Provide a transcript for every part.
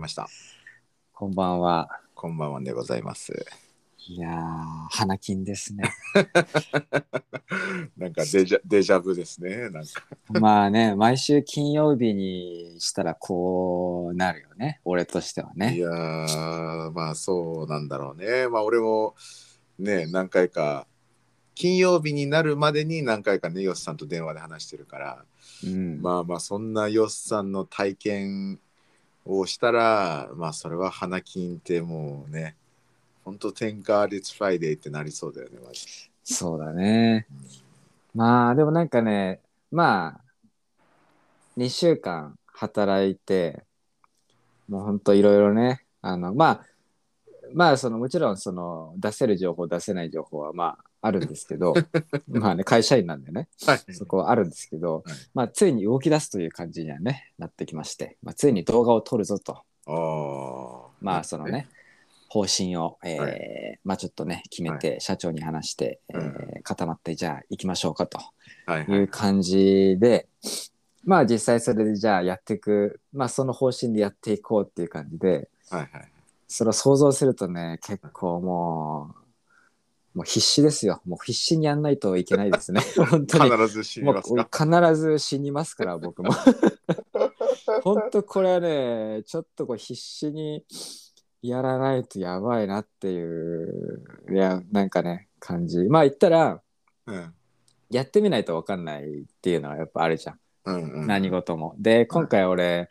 ました。こんばんは。こんばんはでございます。いやー、花金ですね。なんかデジャデジャブですね。なんか。まあね、毎週金曜日にしたらこうなるよね。俺としてはいね。やー、まあそうなんだろうね。まあ俺もね、何回か、金曜日になるまでに何回かね、ヨスさんと電話で話してるから、うん。まあまあそんなヨスさんの体験をしたら、まあそれは花金ってもうね、ほんと Thank God it's Friday ってなりそうだよね、マジで。そうだね。まあでもなんかね、まあ、2週間働いて、もうほんといろいろね、あの、まあ、まあそのもちろんその出せる情報出せない情報はまああるんですけど まあね会社員なんでねはい。そこはあるんですけど、はい。まあついに動き出すという感じにはねなってきまして、まあ、ついに動画を撮るぞと。まあそのね方針を、えーはまあちょっとね決めて社長に話して、うん。えー固まってじゃあ行きましょうかと。はいはい。いう感じで、まあ実際それでじゃあやっていくまあその方針でやっていこうっていう感じではいはい。それを想像するとね結構もうもう必死ですよ。もう必死にやんないといけないですね。本当に。必ず死にますか？必ず死にますから僕も。本当これはねちょっとこう必死にやらないとやばいなっていういやなんかね感じ。まあ言ったらうん。やってみないと分かんないっていうのはやっぱあるじゃん、うんうん、何事も。で今回俺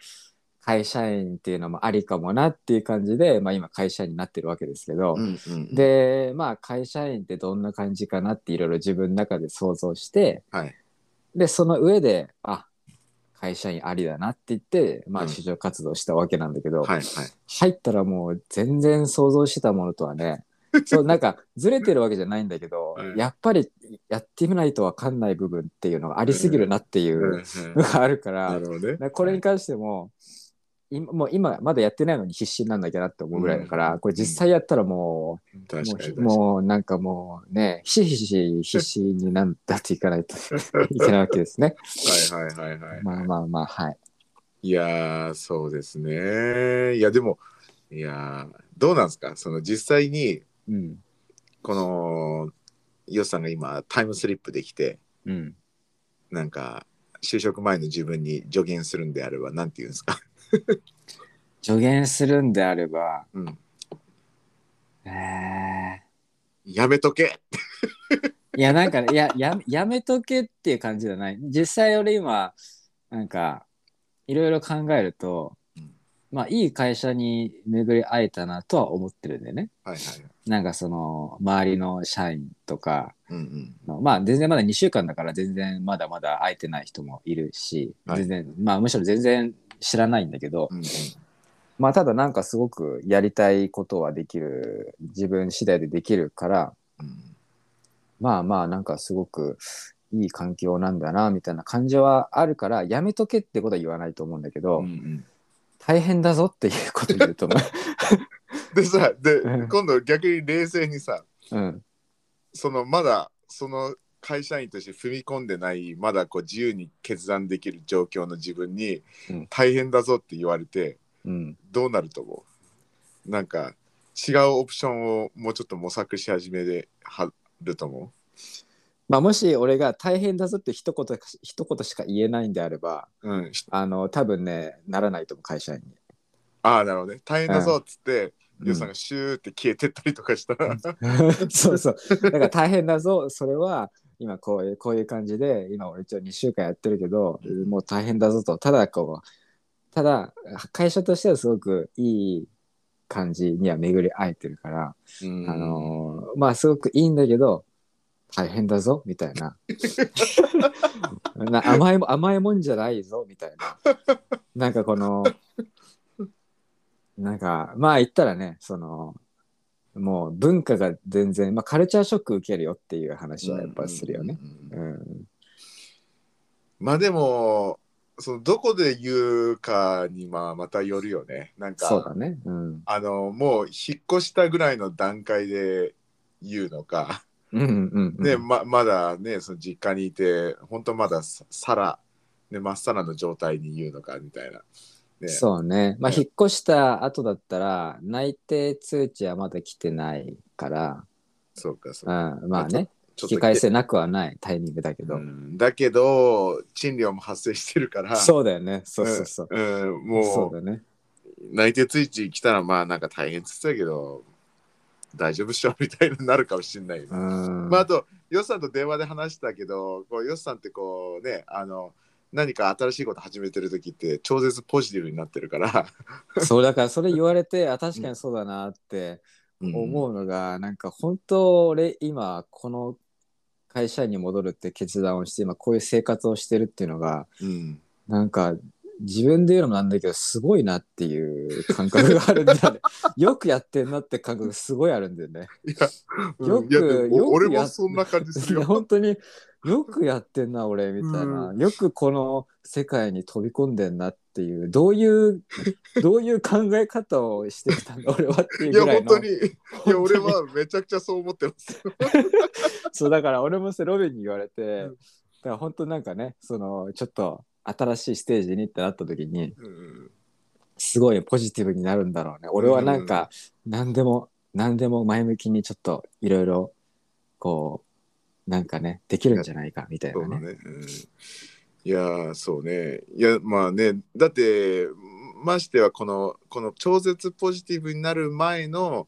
会社員っていうのもありかもなっていう感じで、まあ、今会社員になってるわけですけど、うんうん、でまあ会社員ってどんな感じかなっていろいろ自分の中で想像してはい。でその上であ会社員ありだなって言って、まあ、うん。市場活動したわけなんだけど、はいはい。入ったらもう全然想像してたものとはね そうなんかずれてるわけじゃないんだけど、はい。やっぱりやってみないと分かんない部分っていうのがありすぎるなっていうのがあるから,、なるほどね。これに関しても今もう今まだやってないのに必死になんなきゃなって思うぐらいだから、うんこれ実際やったらもう,、確かに確かに。もうなんかもうねひしひし必死になんだっていかないと いけないわけですね。はいはいはいはい。まあまあまあはい。いやーそうですね。いやでもいやーどうなんですか？その実際にうんこのヨスさんが今タイムスリップできてうん、なんか就職前の自分に助言するんであればなんて言うんですか？助言するんであれば、うん。えやめとけ。ー いやなんかやややめとけっていう感じじゃない実際俺今なんかいろいろ考えると、うんまあいい会社に巡り会えたなとは思ってるんでねはいはい。なんかその周りの社員とかうんうん。のまあ全然まだ2週間だから全然まだまだ会えてない人もいるし、はい全然まあむしろ全然知らないんだけど、うんうん。まあただなんかすごくやりたいことはできる自分次第でできるからうんまあまあなんかすごくいい環境なんだなみたいな感じはあるからやめとけってことは言わないと思うんだけど、うんうん大変だぞっていうこと言うと思 でさでうん今度逆に冷静にさう。うん。そのまだその会社員として踏み込んでないまだこう自由に決断できる状況の自分にうん大変だぞって言われてうん。どうなると思う？なんか違うオプションをもうちょっと模索し始めではると思まあもし俺が大変だぞって一言一言しか言えないんであればううん。しあの多分ねならないと思う会社員に。ああなるほどね。大変だぞっつってうん。ヨウさんがシューって消えてったりとかしたら、そうそう。だから大変だぞ、それは今こういうこういう感じで、今俺一応2週間やってるけど、もう大変だぞと、ただこう、ただ会社としてはすごくいい感じには巡り会えてるから、うん。あのーまあすごくいいんだけど、大変だぞみたいなな甘いも甘いもんじゃないぞみたいななんかこのなんかまあ言ったらねそのもう文化が全然、まあ、カルチャーショック受けるよっていう話はやっぱするよね。まあでもそのどこで言うかにまあまたよるよねなんかそうだね。うん。あのもう引っ越したぐらいの段階で言うのか、うんうんうん。ねままだねその実家にいて本当まだささら、ね、まっさらの状態に言うのかみたいなね。そうね。まあ、ね引っ越した後だったら、内定通知はまだ来てないから、そうか、そううか。ん、まあね、引き返せなくはないタイミングだけど。うんだけど、賃料も発生してるから、そうだよね。そうそうそう。うん、もそうだね。う内定通知来たら、まあなんか大変って言ってたけど、大丈夫っしょ？みたいになるかもしれない。まあ、あと、ヨッさんと電話で話したけど、こうヨッさんってこうね、あの、何か新しいこと始めてる時って超絶ポジティブになってるから、そうだからそれ言われて、あ、確かにそうだなって思うのが、なんか本当俺今この会社に戻るって決断をして、今こういう生活をしてるっていうのが、うん。なんか自分で言うのもなんだけど、すごいなっていう感覚があるんだよね。よくやってんなって感覚すごいあるんだよね。いや、よくよく俺やもそんな感じするいやよ。本当によくやってんな俺みたいな、よくこの世界に飛び込んでんなっていう。どういう どういう考え方をしてきたんだ俺はっていういや、ぐらいの。本当に、いや、俺はめちゃくちゃそう思ってます。そうだから俺もロビンに言われて、うん。だから本当なんかねそのちょっと新しいステージにってなった時にうんすごいポジティブになるんだろうね。俺はなんか何でも何でも前向きにちょっといろいろこうなんかねできるんじゃないかみたいなね。いやー、そうね。いや、まあね、だって、ましてはこの、この超絶ポジティブになる前の、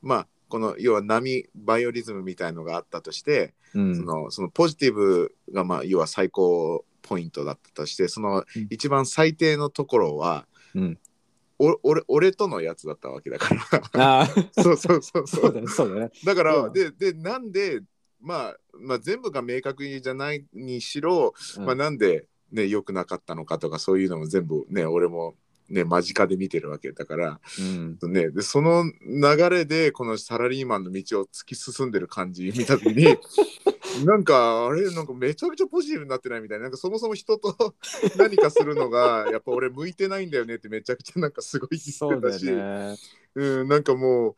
まあ、この要は波バイオリズムみたいのがあったとして、うん。そのそのポジティブがまあ要は最高ポイントだったとしてそのうん。一番最低のところは、うん。お俺俺とのやつだったわけだから。ああ そうそうそうそそううだねそうだね。だから、うん。ででなんで、まあ、まあ全部が明確じゃないにしろ、うん。まあ、なんでね良くなかったのかとかそういうのも全部ね俺もね間近で見てるわけだから、うん。ね、でその流れでこのサラリーマンの道を突き進んでる感じ見た時に なんかあれなんかめちゃくちゃポジティブになってないみたいななんかそもそも人と 何かするのがやっぱ俺向いてないんだよねってめちゃくちゃなんかすごい言ってたし。よねうん、なんかもう、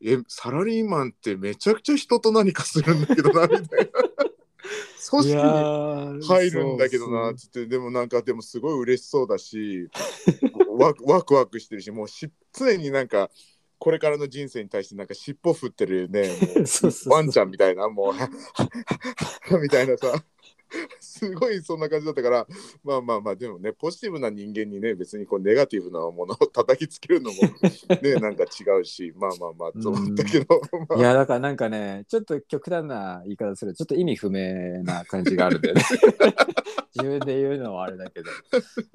え、サラリーマンってめちゃくちゃ人と何かするんだけどな、みたいな。組織にー入るんだけどな、つって、でもなんか、でもすごい嬉しそうだし、ワクワクワクしてるし、もうし常になんか、これからの人生に対してなんか尻尾振ってるね、ワンちゃんみたいな、もう、みたいなさ。すごいそんな感じだったからまあまあまあでもねポジティブな人間にね別にこうネガティブなものを叩きつけるのも ねなんか違うしまあまあまあと思ったけど、まあ。いやだからなんかねちょっと極端な言い方するとちょっと意味不明な感じがあるんだよね 自分で言うのはあれだけど。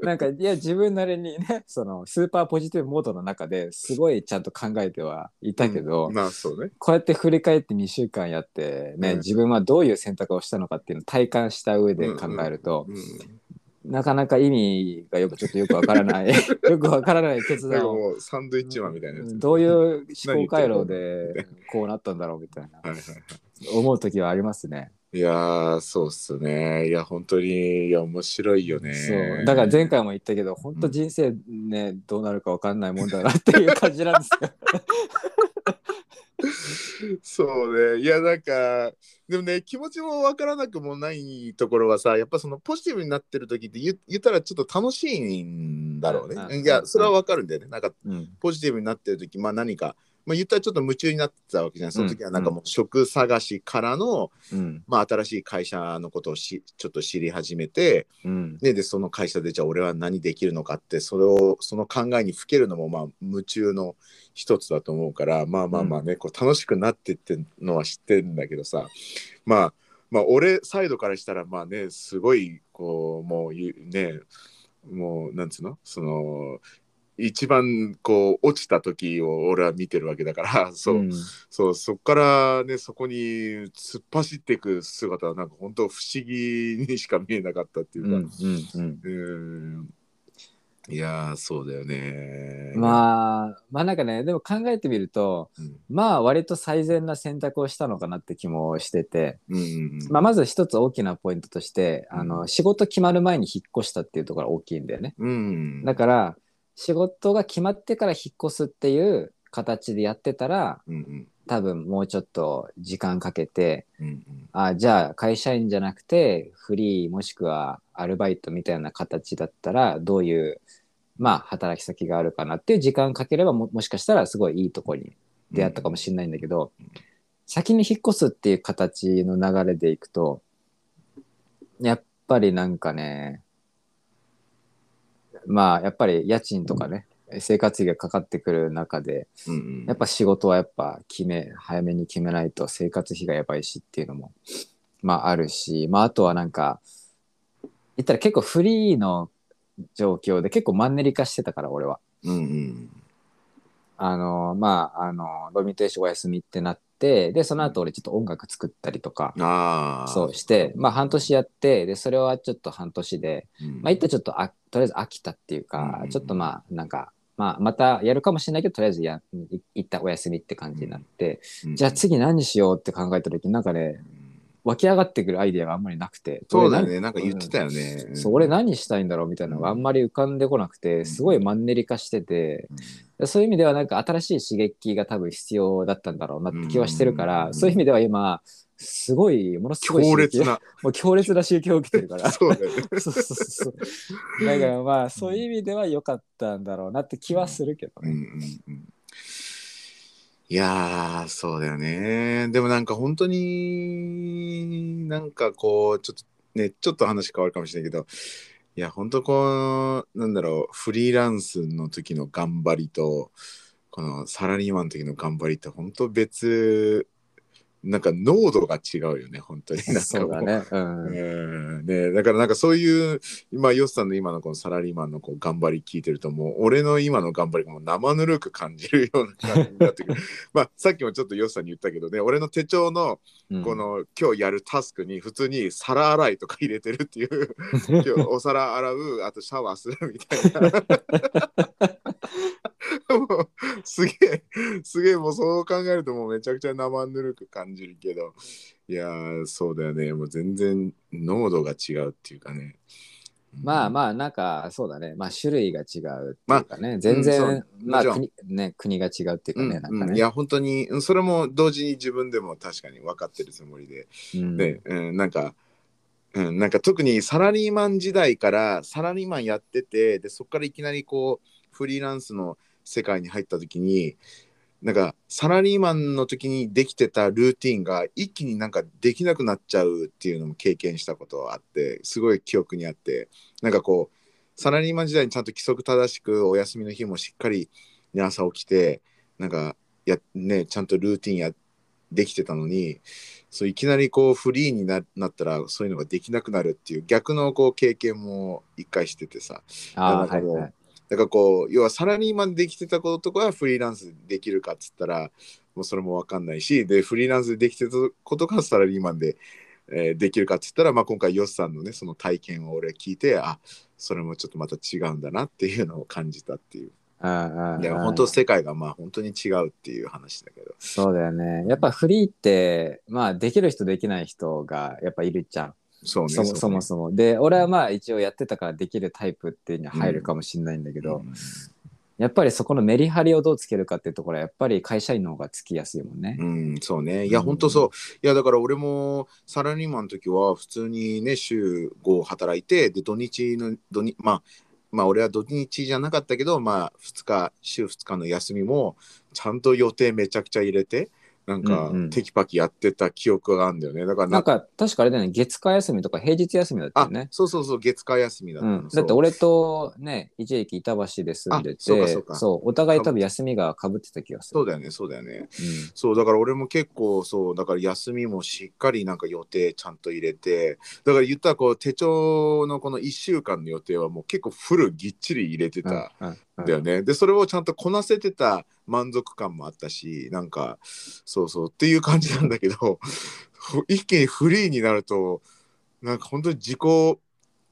なんかいや自分なりにねそのスーパーポジティブモードの中ですごいちゃんと考えてはいたけど、まあそうね。こうやって振り返って2週間やってね、うん。自分はどういう選択をしたのかっていうのを体感した上で考えると、うんなかなか意味がよくちょっとよくわからない よくわからない決断をサンドイッチマンみたいなやつ、どういう思考回路でこうなったんだろうみたいなはいはいはい。思う時はありますね。いやーそうっすね。いや本当にいや面白いよね。そう。だから前回も言ったけど本当人生ね、どうなるかわかんないもんだなっていう感じなんですよ。そうね。いやなんかでもね気持ちもわからなくもないところはさやっぱそのポジティブになってる時って言言ったらちょっと楽しいんだろうね、いやそれはわかるんだよね。なんかうん。ポジティブになってる時まあ何かまあ、言ったらちょっと夢中になってたわけじゃん。その時はなんかもう職探しからの、うん。まあ、新しい会社のことをしちょっと知り始めて、うん。ね、でその会社でじゃあ俺は何できるのかってそれをその考えにふけるのもまあ夢中の一つだと思うからまあまあまあね、こう楽しくなってってのは知ってるんだけどさまあまあ俺サイドからしたらまあねすごいこうもうゆねもうなんつうの？その一番こう落ちた時を俺は見てるわけだから そう、うん。そうそこからねそこに突っ走っていく姿はなんか本当不思議にしか見えなかったっていううんか、うん。うん。いやーそうだよね。まあまあなんかねでも考えてみるとうん。まあ割と最善な選択をしたのかなって気もしてて、うんうんうん。まあ、まず一つ大きなポイントとしてあうの仕事決まる前に引っ越したっていうところが大きいんだよね。うん。だから仕事が決まってから引っ越すっていう形でやってたらうんうん。多分もうちょっと時間かけてうんうん。あじゃあ会社員じゃなくてフリーもしくはアルバイトみたいな形だったらどういうまあ働き先があるかなっていう時間かければももしかしたらすごいいいとこに出会ったかもしれないんだけど、先に引っ越すっていう形の流れでいくとやっぱりなんかねまあやっぱり家賃とかね、生活費がかかってくる中でうんうんやっぱ仕事はやっぱ決め早めに決めないと生活費がやばいしっていうのもまああるしまああとはなんか言ったら結構フリーの状況で結構マンネリ化してたから俺は。うんうんあのまああのドミテーションお休みってなってでその後俺ちょっと音楽作ったりとか、ああそうしてまあ半年やってでそれはちょっと半年でうん。まあ一旦ちょっとあとりあえず飽きたっていうか、うんちょっとまあなんか、まあ、またやるかもしれないけどとりあえずやい一旦お休みって感じになって、うん。じゃあ次何しようって考えた時になんかね湧き上がってくるアイデアがあんまりなくてそうだねなんか言ってたよね、何そう俺何したいんだろうみたいなのがあんまり浮かんでこなくてすごいマンネリ化しててそういう意味ではなんか新しい刺激が多分必要だったんだろうなって気はしてるから、うん。そういう意味では今すごいものすごい強烈な。もう強烈な刺激を受けてるから。そうだよね。そうそうそう。だからまあそういう意味では良かったんだろうなって気はするけどうんうね。んうん。いやーそうだよね。でもなんか本当になんかこうちょっとねちょっと話変わるかもしれないけどいや本当こうなんだろうフリーランスの時の頑張りとこのサラリーマンの時の頑張りって本当別なんか濃度が違うよね本当に。なんかう。だね。うん。うん。ね、だからなんかそういう今ヨスさんの今のこのサラリーマンのこう頑張り聞いてるともう俺の今の頑張りがもう生ぬるく感じるような感じになってくる。まあさっきもちょっとヨスさんに言ったけどね俺の手帳のうん。この今日やるタスクに普通に皿洗いとか入れてるっていう 今日お皿洗うあとシャワーするみたいなも うすげえすげえもうそう考えるともうめちゃくちゃ生ぬるく感じるけどいやーそうだよねもう全然濃度が違うっていうかねまあまあなんかそうだね。まあ種類が違うっていうかね。全然、うんまあ国ね国が違うっていうかうんね。なんかね。うんいや本当にうんそれも同時に自分でも確かに分かってるつもりでうんで、うん、なんか、うん、なんか特にサラリーマン時代からサラリーマンやっててでそこからいきなりこうフリーランスの世界に入った時になんかサラリーマンの時にできてたルーティンが一気になんかできなくなっちゃうっていうのも経験したことがあってすごい記憶にあってなんかこうサラリーマン時代にちゃんと規則正しくお休みの日もしっかり、ね、朝起きてなんかや、ね、ちゃんとルーティンやできてたのにそういきなりこうフリーにななったらそういうのができなくなるっていう逆のこう経験も一回しててさあはいはい。だからこう要はサラリーマンできてたこととかフリーランスできるかっつったらもうそれも分かんないしでフリーランスでできてたことがサラリーマンで、えーできるかっつったら、まあ、今回ヨスさんのねその体験を俺聞いてあそれもちょっとまた違うんだなっていうのを感じたっていうああいや本当世界がまあ本当に違うっていう話だけどそうだよね。やっぱフリーってまあできる人できない人がやっぱいるじゃん。そうねそもそもそも。で俺はまあ一応やってたからできるタイプっていうには入るかもしれないんだけど、うんやっぱりそこのメリハリをどうつけるかっていうところはやっぱり会社員の方がつきやすいもんね。うん、そうね。いや、うん本当そう。いや、だから俺もサラリーマンの時は普通にね、週5働いて、で、土日の、土日、まあ、まあ、俺は土日じゃなかったけど、まあ、2日、週2日の休みも、ちゃんと予定めちゃくちゃ入れて、なんかうんうん、テキパキやってた記憶があるんだよね。だからなんか確かあれだよね月火休みとか平日休みだったあよね。そうそうそう、月火休みだったの。うん、だって俺とね一時期板橋で住んでてそうお互い多分休みがかぶってた気がする。そうだよね、そうだよね。そうだから俺も結構そうだから休みもしっかりなんか予定ちゃんと入れてだから言ったらこう手帳のこの1週間の予定はもう結構フルぎっちり入れてうだよね、でそれをちゃんとこなせてた満足感もあったしなんかそうそうっていう感じなんだけどふ 一気にフリーになるとなんか本当に自己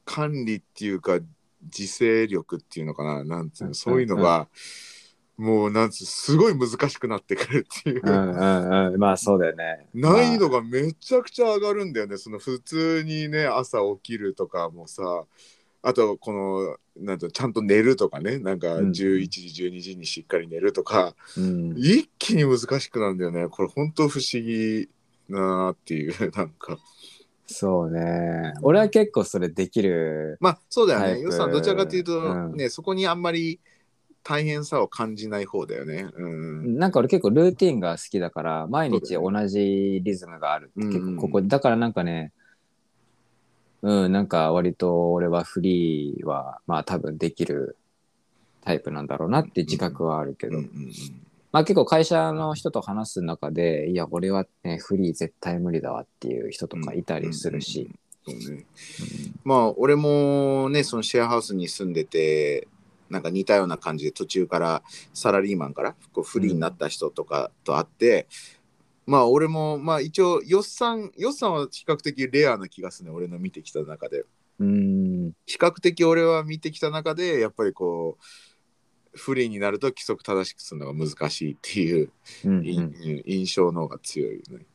管理っていうか自制力っていうのかななんつううんのそういうのが、もうなんつうすごい難しくなってくるっていう。うんうんうんまあそうだよね。難易度がめちゃくちゃ上がるんだよね。その普通にね朝起きるとかもさあとこのなんとちゃんと寝るとかねなんかうん11時12時にしっかり寝るとか、うん一気に難しくなるんだよね。これ本当不思議なっていう なんか。そうね。俺は結構それできる。まあそうだよね。よさんどちらかというと、うんねそこにあんまり大変さを感じない方だよね。うん。なんか俺結構ルーティンが好きだから、毎日同じリズムがあるって結構ここ、だからなんかね、うん、なんか割と俺はフリーはまあ多分できるタイプなんだろうなって自覚はあるけど、うんうんまあ結構会社の人と話す中で、いや、俺はね、フリー絶対無理だわっていう人とかいたりするし。うんそうね。まあ俺もねそのシェアハウスに住んでてなんか似たような感じで途中からサラリーマンからこうフリーになった人とかと会って、まあ俺もまあ一応よっさんよっさんは比較的レアな気がするね俺の見てきた中でうん。比較的俺は見てきた中でやっぱりこうフリーになると規則正しくするのが難しいっていううんい印象の方が強いよね。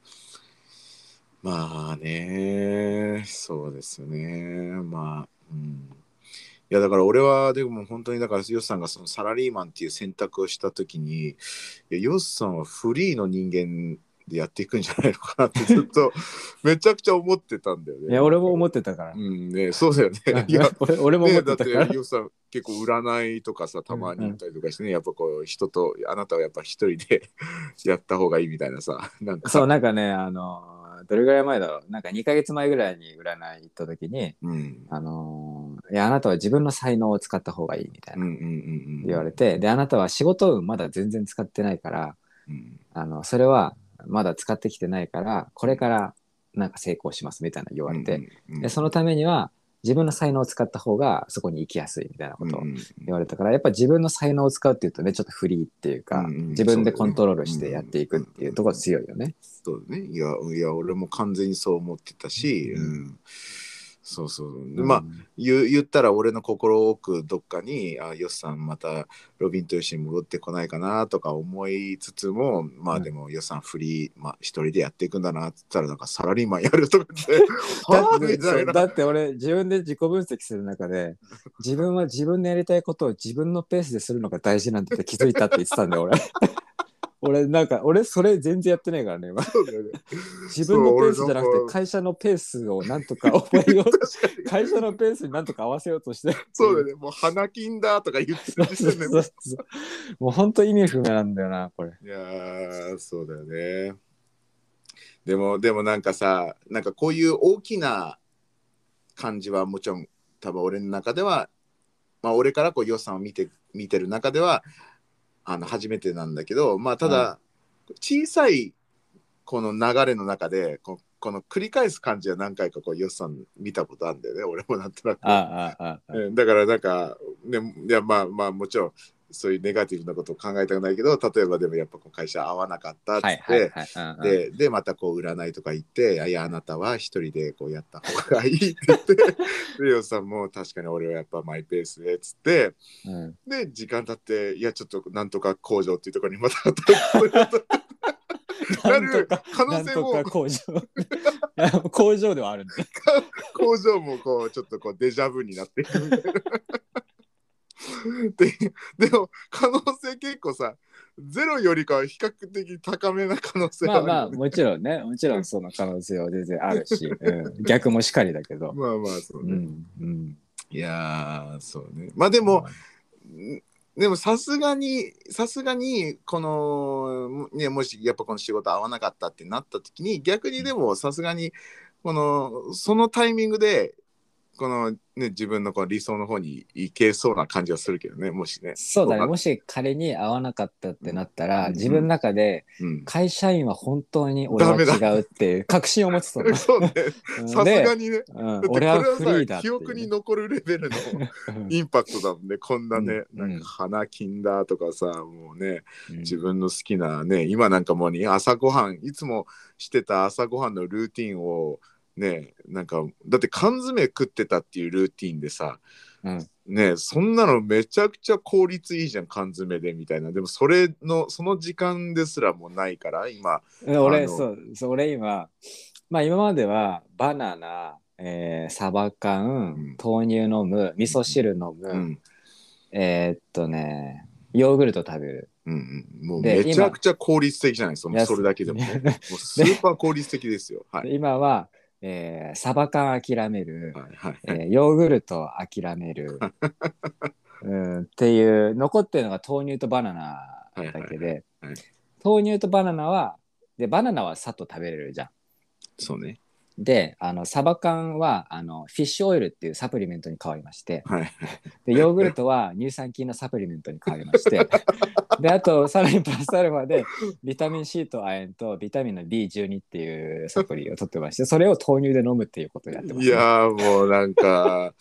まあね、そうですよね。まあ、うん。いやだから俺はでも本当にだからヨスさんがそのサラリーマンっていう選択をした時にヨスさんはフリーの人間でやっていくんじゃないのかなってずっとめちゃくちゃ思ってたんだよね。いや、俺も思ってたからう。んね、そうだよね。いや 俺俺も思ね、だってってたから。ヨスさん結構占いとかさたまに行ったりとかしてね、やっぱこう人とあなたはやっぱ一人で やった方がいいみたいなさなんかそう、なんかね、あの、どれぐらい前だろう。なんか2ヶ月前ぐらいに占い行った時に、うんあの、いや、あなたは自分の才能を使った方がいいみたいなうんうんうんうん言われて、で、あなたは仕事運まだ全然使ってないから、うんあの、それはまだ使ってきてないから、これからなんか成功しますみたいな言われて、でそのためには自分の才能を使った方がそこに行きやすいみたいなことを言われたから、やっぱ自分の才能を使うっていうとね、ちょっとフリーっていうか、自分でコントロールしてやっていくっていうところ強いよね。そうだね。いやいや俺も完全にそう思ってたし、うんそうそう、でまあ言う言ったら俺の心奥どっかにあヨスさんまたロビンと一緒に戻ってこないかなとか思いつつもまあでもヨスさんフリー、まあ、一人でやっていくんだなって言ったらなんかサラリーマンやるとか言って。だって俺自分で自己分析する中で自分は自分のやりたいことを自分のペースでするのが大事なんだって気づいたって言ってたんだよ俺 俺なんか俺それ全然やってないからね今。そうだよね。自分のペースじゃなくて会社のペースをなんとか覚えよう。会社のペースになんとか合わせようとして。そうだよね。もう花金だとか言ってそうる時そう点でそうそう。もう本当意味不明なんだよなこれ。いやーそうだよね。でもでもなんかさなんかこういう大きな感じはもちろん多分俺の中ではまあ俺からこう予算を見て見てる中ではあの初めてなんだけどまあただ、小さいこの流れの中でここの繰り返す感じは何回かこう予算見たことあるんだよね。俺もなんとなく。だからなんか、ね、いやまあまあもちろんそういうネガティブなことを考えたくないけど例えばでもやっぱこう会社合わなかったっつって、ででまたこう占いとか行って「いやいやあなたは一人でこうやった方がいい」って言ってでヨウさんも確かに俺はやっぱマイペースでっつってうん。で時間経って「いやちょっとなんとか工場っていうところにまた働く なる可能性もなんとか工場工場ではあるんだよ工場もこうちょっとこうデジャブになっていくみたいな。ででも可能性結構さゼロよりかは比較的高めな可能性まあまあもちろんね。もちろんその可能性は全然あるし、うん、逆もしかりだけど、まあまあそうね、うん。うん、いやーそうね。まあでも、んでもさすがにさすがにこのねもしやっぱこの仕事合わなかったってなった時に逆にでもさすがにこのそのタイミングでこのね自分のこの理想の方に行けそうな感じはするけどねもしね。そうだね。もし仮に合わなかったってなったら、うん。自分の中でうん、会社員は本当に俺は違うっていう確信を持ってたのそうね。うん。さすでがにね。うん。俺ははフリーだっていうさ記憶に残るレベルの うん。インパクトだもんね。こんなね、うん。なんか花金だとかさもうねうん。自分の好きなね今なんかもうね朝ごはんいつもしてた朝ごはんのルーティンをねなんかだって缶詰食ってたっていうルーティンでさうん。ねそんなのめちゃくちゃ効率いいじゃん缶詰でみたいな。でもそれのその時間ですらもうないから今で俺そう俺今まあ今まではバナナ、えーサバ缶、うん。豆乳飲む味噌汁飲む、うん。えーっとねヨーグルト食べる。うんうん、もうでめちゃくちゃ効率的じゃない？そいやのそれだけでも。ね もうスーパー効率的ですよ。はい。で今はえーサバ缶諦める、はいはい。えーヨーグルト諦める、うん、っていう残ってるのが豆乳とバナナだけで、はいはいはい豆乳とバナナはでバナナはさっと食べれるじゃん。そうね。であのサバ缶はあのフィッシュオイルっていうサプリメントに変わりましてはい。でヨーグルトは乳酸菌のサプリメントに変わりまして であとさらにプラスアルファでビタミン C と亜鉛とビタミンの B12 っていうサプリを取ってましてそれを豆乳で飲むっていうことをやってます、いやーもうなんか、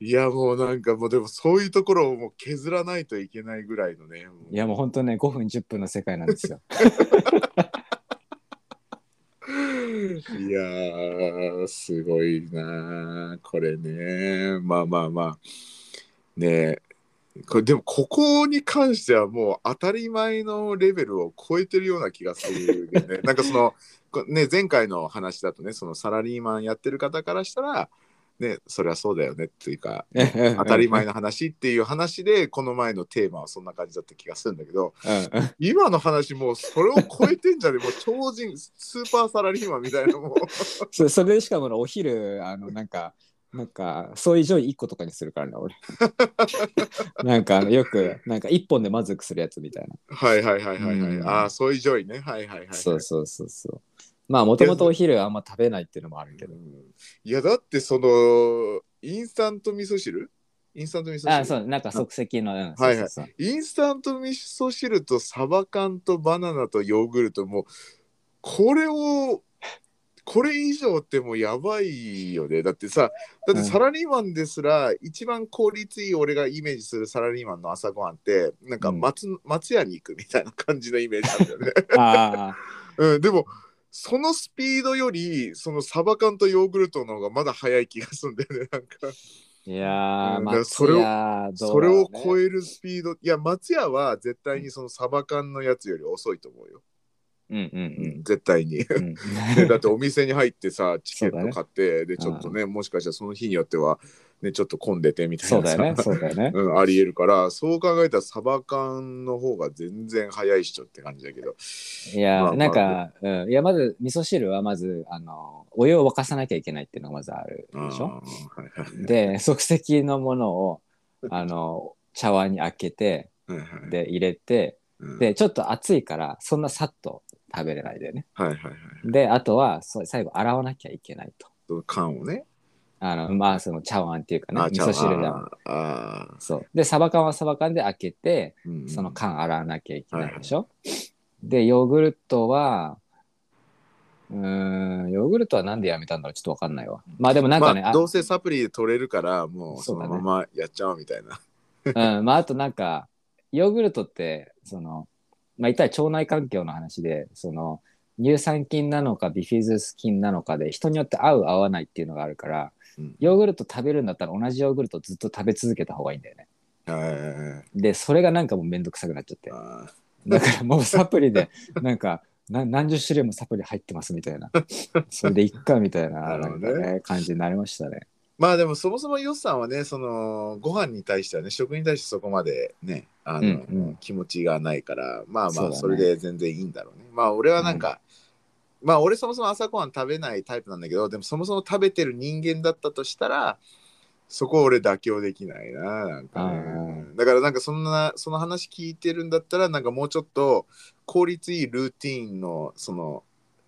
いやもうなんかもうでもそういうところをもう削らないといけないぐらいのね。いやもう本当ね5分10分の世界なんですよ。いやーすごいなーこれね。まあまあまあ。ねこれでもここに関してはもう当たり前のレベルを超えてるような気がするよね。なんかその、ね、前回の話だとねそのサラリーマンやってる方からしたら、ね、それはそうだよねっていうか当 当たり前の話っていう話でこの前のテーマはそんな感じだった気がするんだけど今の話もうそれを超えてんじゃね？もう超人スーパーサラリーマンみたいなもう そそれでしかもお昼あのなんかなんかソイジョイ1個とかにするからね俺。なんかよくなんか1本で満足するやつみたいな。はいはいはいはいはい、うん。ああそういうジョイね。はいはいはい、はい、そうそうそうそうまあもともとお昼あんま食べないっていうのもあるけど。うん。いやだってそのインスタント味噌汁？インスタント味噌汁？あそうなんか即席の、うん、はいはい。インスタント味噌汁とサバ缶とバナナとヨーグルトもうこれをこれ以上ってもうやばいよね。だってさだってサラリーマンですら、一番効率いい俺がイメージするサラリーマンの朝ごはんってなんか松,、松屋に行くみたいな感じのイメージなんだよね、あうん、でもそのスピードよりそのサバ缶とヨーグルトの方がまだ早い気がするんだよね なんか。あいやーうんだから松それを屋どそうれを超えるスピードいや松屋は絶対にそのサバ缶のやつより遅いと思うよ、うんうん絶対に。うん。う んでだってお店に入ってさ チケット買って、でちょっとねもしかしたらその日によってはねちょっと混んでてみたいな。さそうだよねそうだよね。うん、ありえるからそう考えたらサバ缶の方が全然早いっしょって感じだけど。いやなんか、うん、いやまず味噌汁はまずあのお湯を沸かさなきゃいけないっていうのがまずあるでしょ？で即席のものをあの茶碗に開けてで入れてうん。でちょっと熱いからそんなさっと食べれないでね。はいはいはいであとはそう最後洗わなきゃいけないと。その缶をね。あのまあその茶碗っていうかねあ味噌汁だあー。あそう。でサバ缶はサバ缶で開けてー、うん。その缶洗わなきゃいけないでしょ、でヨーグルトはうーんヨーグルトはなんでやめたんだろう？ちょっとわかんないわ。まあでもなんかね、まあ、どうせサプリで取れるからもうそのままやっちゃおうみたいな。うん、まああとなんかヨーグルトってそのまあ言ったら腸内環境の話でその乳酸菌なのかビフィズス菌なのかで人によって合う合わないっていうのがあるからうん。ヨーグルト食べるんだったら同じヨーグルトずっと食べ続けた方がいいんだよね。はいでそれがなんかもうめんどくさくなっちゃって。あだからもうサプリで なんかな何十種類もサプリ入ってますみたいな。それでいっかみたいなね感じになりましたねまあでもそもそもヨッさんはねそのご飯に対してはね食に対してそこまでねあの、うん。うん気持ちがないからまあまあそれで全然いいんだろうね。まあ俺はなんか、まあ俺そもそも朝ごはん食べないタイプなんだけどでもそもそも食べてる人間だったとしたらそこ俺妥協できないななんかね。だからなんかそんなその話聞いてるんだったらなんかもうちょっと効率いいルーティーンのその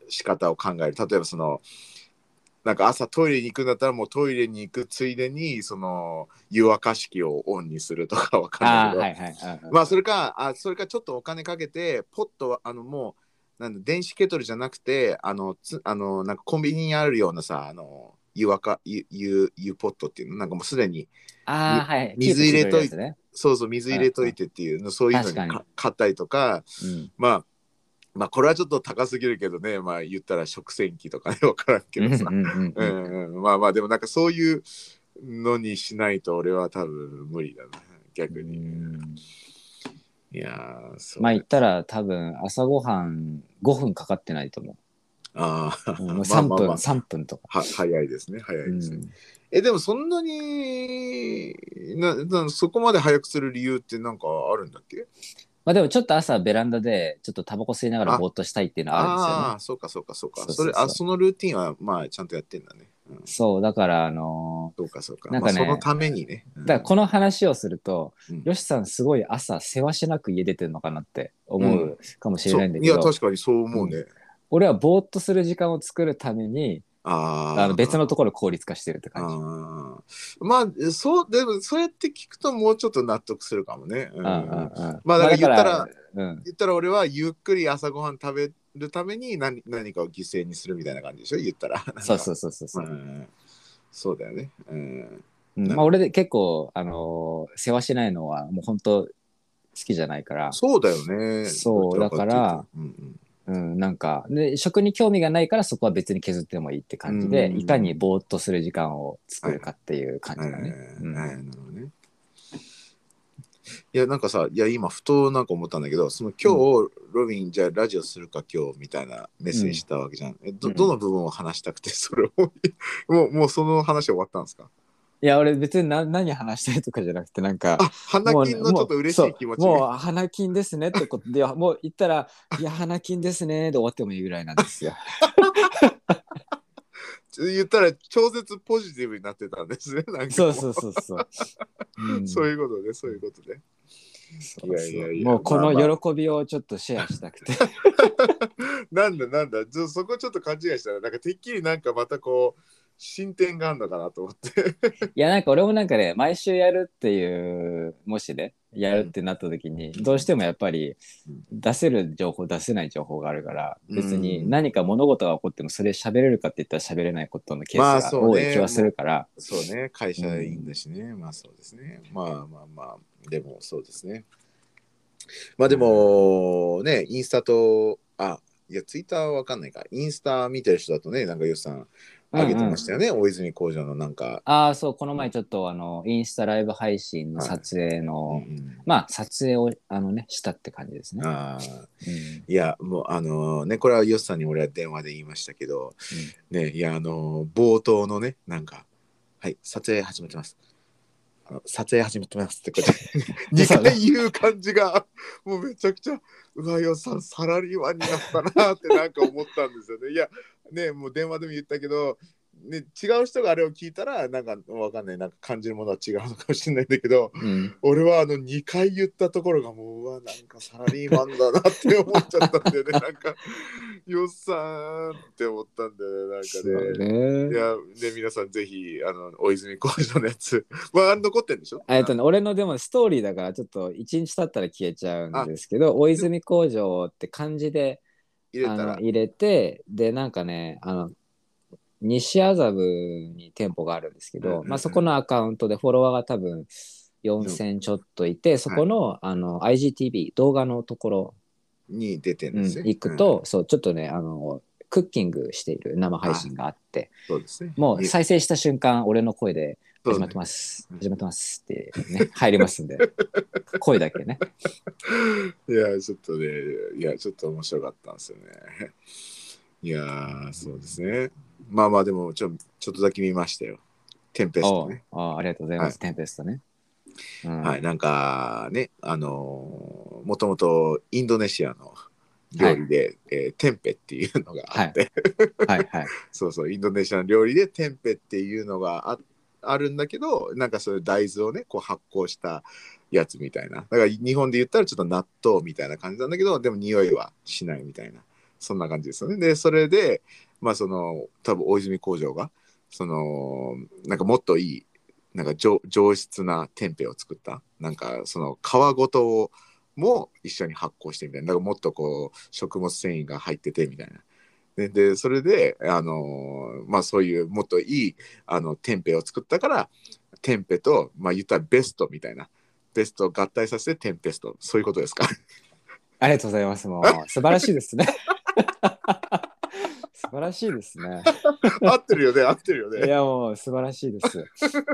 仕方を考える。例えばそのなんか朝トイレに行くんだったらもうトイレに行くついでにその湯沸かし器をオンにするとかわかんあないけど、あはいはいまあそれかあそれかちょっとお金かけてポットはあのもうなんだ電子ケトルじゃなくてあのつあのなんかコンビニにあるようなさあの湯沸か湯湯湯ポットっていうの？なんかもうすでにああはい。水入れといてくれるやそうそう水入れといてっていうのそういうのに。買ったりとか。うん。まあまあこれはちょっと高すぎるけどね。まあ言ったら食洗機とかね。分からんけどさ、まあまあでもなんかそういうのにしないと俺は多分無理だな。逆に、うん。いやーそうまあ言ったら多分朝ごはん5分かかってないと思ああ、う。うんもうまあ3分、まあまあ。3分とか。は早いですね。早いですね、うん。えでもそんなにななそこまで早くする理由ってなんかあるんだっけ？まあでもちょっと朝ベランダでちょっとタバコ吸いながらぼーっとしたいっていうのはあるんですよねああー、そうかそうかそうか。そうそうそうそれ、あ、そのルーティンは、まあ、ちゃんとやってんだね。うん、そうだからあのそうかそうか。なんかねまあ、そのためにね。ーだからこの話をすると、うんよしさんすごい朝せわしなく家出てるのかなって思うかもしれないんだけど、確かにそう思うね。俺はぼーっとする時間を作るためにああ。あの別のところ効率化してるって感じ。まあそうでもそうやって聞くともうちょっと納得するかもね。うん。うんうんうん。まあだから言ったららうん、言ったら俺はゆっくり朝ごはん食べるために何何かを犠牲にするみたいな感じでしょ？言ったら。そうそうそうそうそう、うん。そうだよね。うん。うん。まあ、俺で結構、あのー世話しないのはもう本当好きじゃないから、そうだよね。そうだからうんうん、なんかで食に興味がないからそこは別に削ってもいいって感じで、うんいかにぼーっとする時間を作るかっていう感うん。じだね。いやなんかさいや今ふとなんか思ったんだけどその今日、ロビンじゃあラジオするか今日みたいなメッセージしたわけじゃん、えどうん。どの部分を話したくてそれを もうもうその話終わったんですか？いや俺別にな何話したいとかじゃなくてなんかあ花金のちょっと嬉しい気持ちもうそうもう花金ですねってことでもう言ったら「いや花金ですね」で終わってもいいぐらいなんですよ。言ったら超絶ポジティブになってたんですねなんかそうそうそうそう。うん。そういうことねそういうことね。そういやいやいや。もうこの喜びをちょっとシェアしたくて。なんだなんだ。そこちょっと勘違いしたらなんかてっきりなんかまたこう進展があるのかなと思って。いやなんか俺もなんかね毎週やるっていうもしねやるってなった時に、どうしてもやっぱり出せる情報出せない情報があるから別に何か物事が起こってもそれ喋れるかって言ったら喋れないことのケースがまあそうね。多い気はするから、そうね。会社員だしね、まあそうですね。まあまあまあでもそうですね。まあでもねインスタとあいやツイッターはわかんないか。インスタ見てる人だとねなんかよしさん上げてましたよね、大泉工場のなんか、ああそうこの前ちょっとあのインスタライブ配信の撮影の、うんまあ撮影をあのねしたって感じですね。ああうん。いやもうあのねこれはよしさんに俺は電話で言いましたけど、ねいやあの冒頭のねなんかはい撮影始めてます撮影始めてますってこう2回言う感じがもうめちゃくちゃうわよさんサラリーマンになったなってなんか思ったんですよね。いやねもう電話でも言ったけどね、違う人があれを聞いたらなんかわかんないなんか感じるものは違うのかもしれないんだけどうん。俺はあの2回言ったところがもううわなんかサラリーマンだなって思っちゃったんだよね。なんかよっさんって思ったんだよねなんかね。ね。いやね皆さんぜひあの大泉工場のやつ。まあ残ってんでしょ？えっとね、俺のでもストーリーだからちょっと一日経ったら消えちゃうんですけど大泉工場って漢字で入れたら。入れてでなんかねあの西麻布に店舗があるんですけど、うんうんうんまあ、そこのアカウントでフォロワーが多分4000ちょっといて、そこの,、あの IGTV 動画のところ、に出てんうんですね。行くと、そうちょっとねあのクッキングしている生配信があってうん、そうですね。もう再生した瞬間俺の声で「そうね始まってます、うん始まってます」ってね 入りますんで声だけね いや、ちょっとね、いや、ちょっと面白かったんですよね。いやー、そうですね。まあまあ、でもちょ、ちょっとだけ見ましたよ。テンペストね。おうおうありがとうございます、テンペストね、うん。はい、なんかね、あのーもともとインドネシアの料理で、えーテンペっていうのがあって、はいはい。そうそう、インドネシアの料理でテンペっていうのがああるんだけど、なんかそういう大豆をね、こう発酵したやつみたいな。だから日本で言ったらちょっと納豆みたいな感じなんだけど、でも匂いはしないみたいな、そんな感じですよね。で、それで、まあその、多分大泉工場が、その、なんかもっといい、なんか上上質なテンペを作った。なんかその皮ごとをも一緒に発酵してみたいな。かもっとこう食物繊維が入っててみたいな。ででそれで、あのまあそういうもっといいあのテンペを作ったからテンペとまあ言ったらベストみたいなベストを合体させてテンペストそういうことですか？ありがとうございますもう素晴らしいですね 晴らしいですね。合ってるよね合ってるよいねやもう素晴らしいです、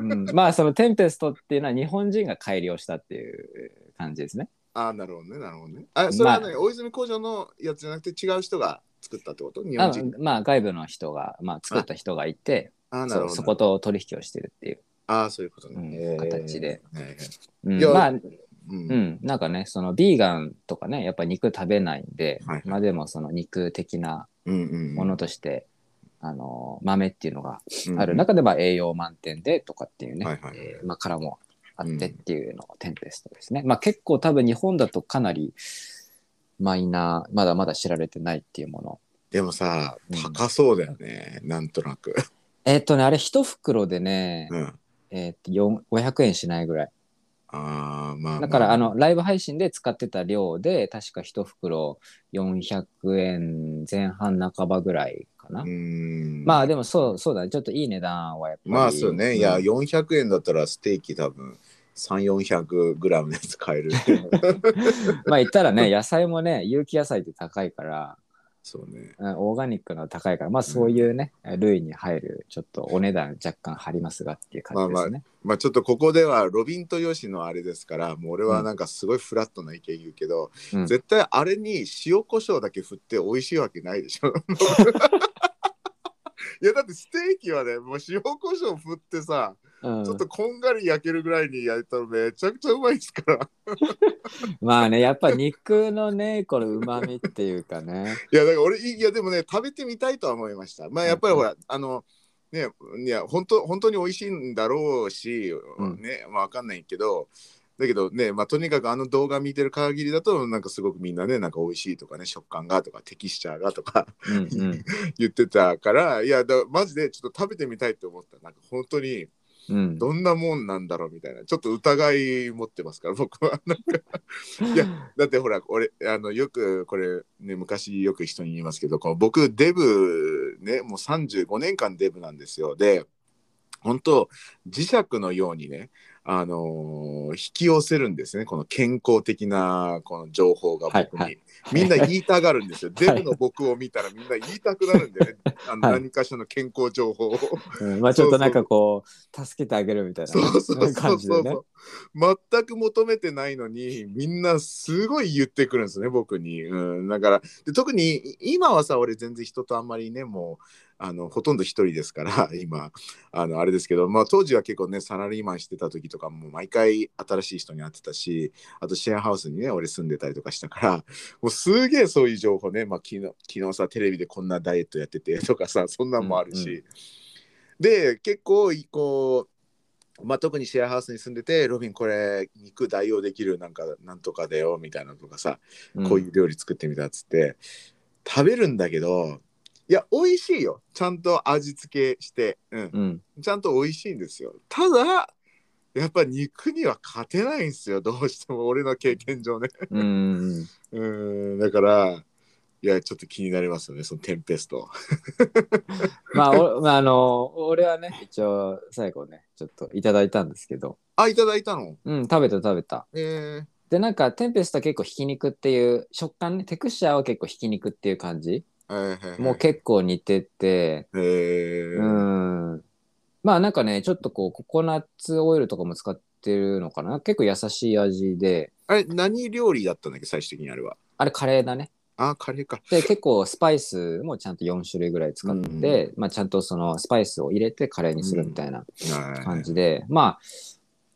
うん、まあそのテンペストっていうのは日本人が改良したっていう感じですね。ああなるほどねなるほどね。あそれはね、ま大泉工場のやつじゃなくて違う人が作ったってこと？日あ本人まあ外部の人が、まあ、作った人がいてああなるほど。そこと取引をしてるっていう、ああそういうことね、形で。はいはいうん。まあうん。うん、なんかねそのビーガンとかねやっぱ肉食べないんで、はいはい。まあでもその肉的なうんうんものとして、あの豆っていうのがうんある。中でまあ栄養満点でとかっていうね、はいはいえーまあ、殻もあってっていうのがテンペストですね、まあ結構多分日本だとかなりマイナーまだまだ知られてないっていうもの。でもさうん。高そうだよね、なんとなく、えーっとねあれ一袋でね、うん、えと4 500円しないぐらいあーまあだから、まあの、ライブ配信で使ってた量で、確か一袋400円前半半ばぐらいかな。まあでもそう、そうだね。ちょっといい値段はやっぱり。まあそうね、いやうん400円だったらステーキ多分3400グラムのやつ買える まあ言ったらね、野菜もね、有機野菜って高いから、そうね。うんオーガニックの高いから、まあそういうね、類に入る、ちょっとお値段若干張りますがっていう感じですね。まあちょっとここではロビンとヨシのあれですからもう俺はなんかすごいフラットな意見言うけど、うん。絶対あれに塩コショウだけ振って美味しいわけないでしょ。いやだってステーキはねもう塩コショウ振ってさ、うん。ちょっとこんがり焼けるぐらいに焼いたらめちゃくちゃうまいですから。まあね、やっぱ肉のね、この旨味っていうかね。いやだから俺いやでもね食べてみたいとは思いました。まあやっぱりほら、あのねいや本当本当に美味しいんだろうし、うん。ねまあわかんないけど。だけどねまあとにかくあの動画見てる限りだとなんかすごくみんなねなんか美味しいとかね食感がとかテキスチャーがとかうんうん。言ってたからいやだマジでちょっと食べてみたいって思った。なんか本当にうん、どんなもんなんだろうみたいな。ちょっと疑い持ってますから僕は。なんかいや だってほら俺あのよくこれね昔よく人に言いますけどこの僕デブねもう35年間デブなんですよ。で本当磁石のようにねあのー引き寄せるんですね。この健康的なこの情報が僕に、はいはい。みんな言いたがるんですよ、デブの僕を見たらみんな言いたくなるんでね。あのはい何かしらの健康情報を。うん。まあちょっとなんかこう助けてあげるみたいなね、そうそうそうそう。感じでね。全く求めてないのにみんなすごい言ってくるんですね僕に、うん、だからで特に今はさ俺全然人とあんまりねもうあのほとんど一人ですから 今あのあれですけど、まあ、当時は結構ねサラリーマンしてた時とかも毎回新しい人に会ってたしあとシェアハウスにね俺住んでたりとかしたからもうすげえそういう情報ね、まあ、昨日昨日さテレビでこんなダイエットやってて とかさそんなんもあるし、うんうで結構こうまあ、特にシェアハウスに住んでて、ロビン、これ、肉代用できる、なんか、なんとかだよ、みたいなのとかさ、こういう料理作ってみたっつって、食べるんだけど、いや、美味しいよ。ちゃんと味付けして、うん。うん。ちゃんと美味しいんですよ。ただ、やっぱ肉には勝てないんですよ。どうしても、俺の経験上ね。うんうん うん、だから、いや、ちょっと気になりますよね、そのテンペスト。まあ、おまあ、あの、俺はね、一応、最後ね、ちょっといただいたんですけど、あ、いただいたの？うん、食べた食べた。えー、で、なんか、テンペストは結構ひき肉っていう、食感ね、テクスチャーは結構ひき肉っていう感じ。もう結構似てて、えー、うん。まあ、なんかね、ちょっとこう、ココナッツオイルとかも使ってるのかな。結構優しい味で、あれ、何料理だったんだっけ、最終的にあれは。あれカレーだね。あ、カレーか。で、結構スパイスもちゃんと4種類ぐらい使って、まあ、ちゃんとそのスパイスを入れてカレーにするみたいな感じで、まあ、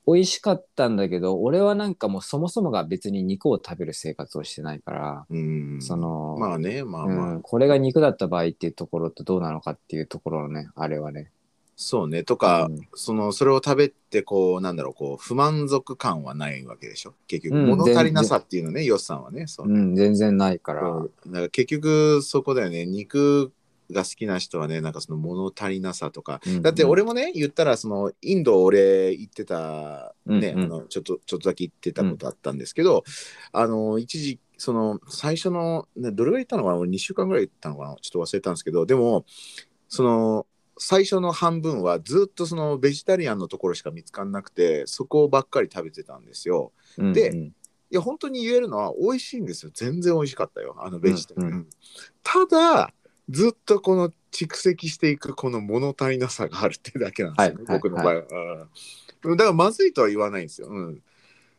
美味しかったんだけど、俺はなんかもうそもそもが別に肉を食べる生活をしてないから、うん。その、まあね、まあまあ。うん、これが肉だった場合っていうところってどうなのかっていうところのね、あれはね。そうね。とか、うんその、それを食べて、こう、なんだろう、こう、不満足感はないわけでしょ？結局、うん物足りなさっていうのね、ヨスさんはね。そうねうん、全然ないから。そうだから結局、そこだよね。肉が好きな人はね、なんかその物足りなさとか。うんだって俺もね、言ったら、その、インド俺行ってた、ね、うんうん。あの、ちょっと、ちょっとだけ行ってたことあったんですけど、あの、一時、その、最初の、ね、どれぐらい行ったのかな？俺2週間ぐらい行ったのかな？ちょっと忘れたんですけど、でも、その、最初の半分はずっとそのベジタリアンのところしか見つかんなくてそこばっかり食べてたんですよ。うんでうん。いや本当に言えるのは美味しいんですよ。全然美味しかったよ。あのベジタリアン。うんうただずっとこの蓄積していくこの物足りなさがあるってだけなんですよね、はいはい僕の場合は、うん。だからまずいとは言わないんですよ。うん、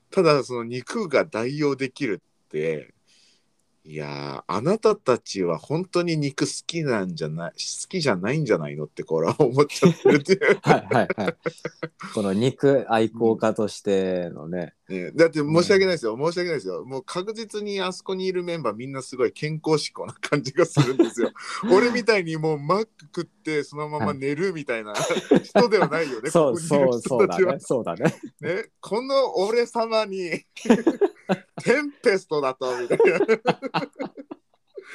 ただその肉が代用できるっていやーあなたたちは本当に肉好きなんじゃない好きじゃないんじゃないのってこれは思っちゃってるっていう はいはいはい。この肉愛好家としてのね。ね、だって申し訳ないですよ、申し訳ないですよもう確実にあそこにいるメンバーみんなすごい健康志向な感じがするんですよ 俺みたいにもうマック食ってそのまま寝るみたいな人ではないよね そうそうそうだね。そうだね。ね、この俺様にテンペストだとみたいな。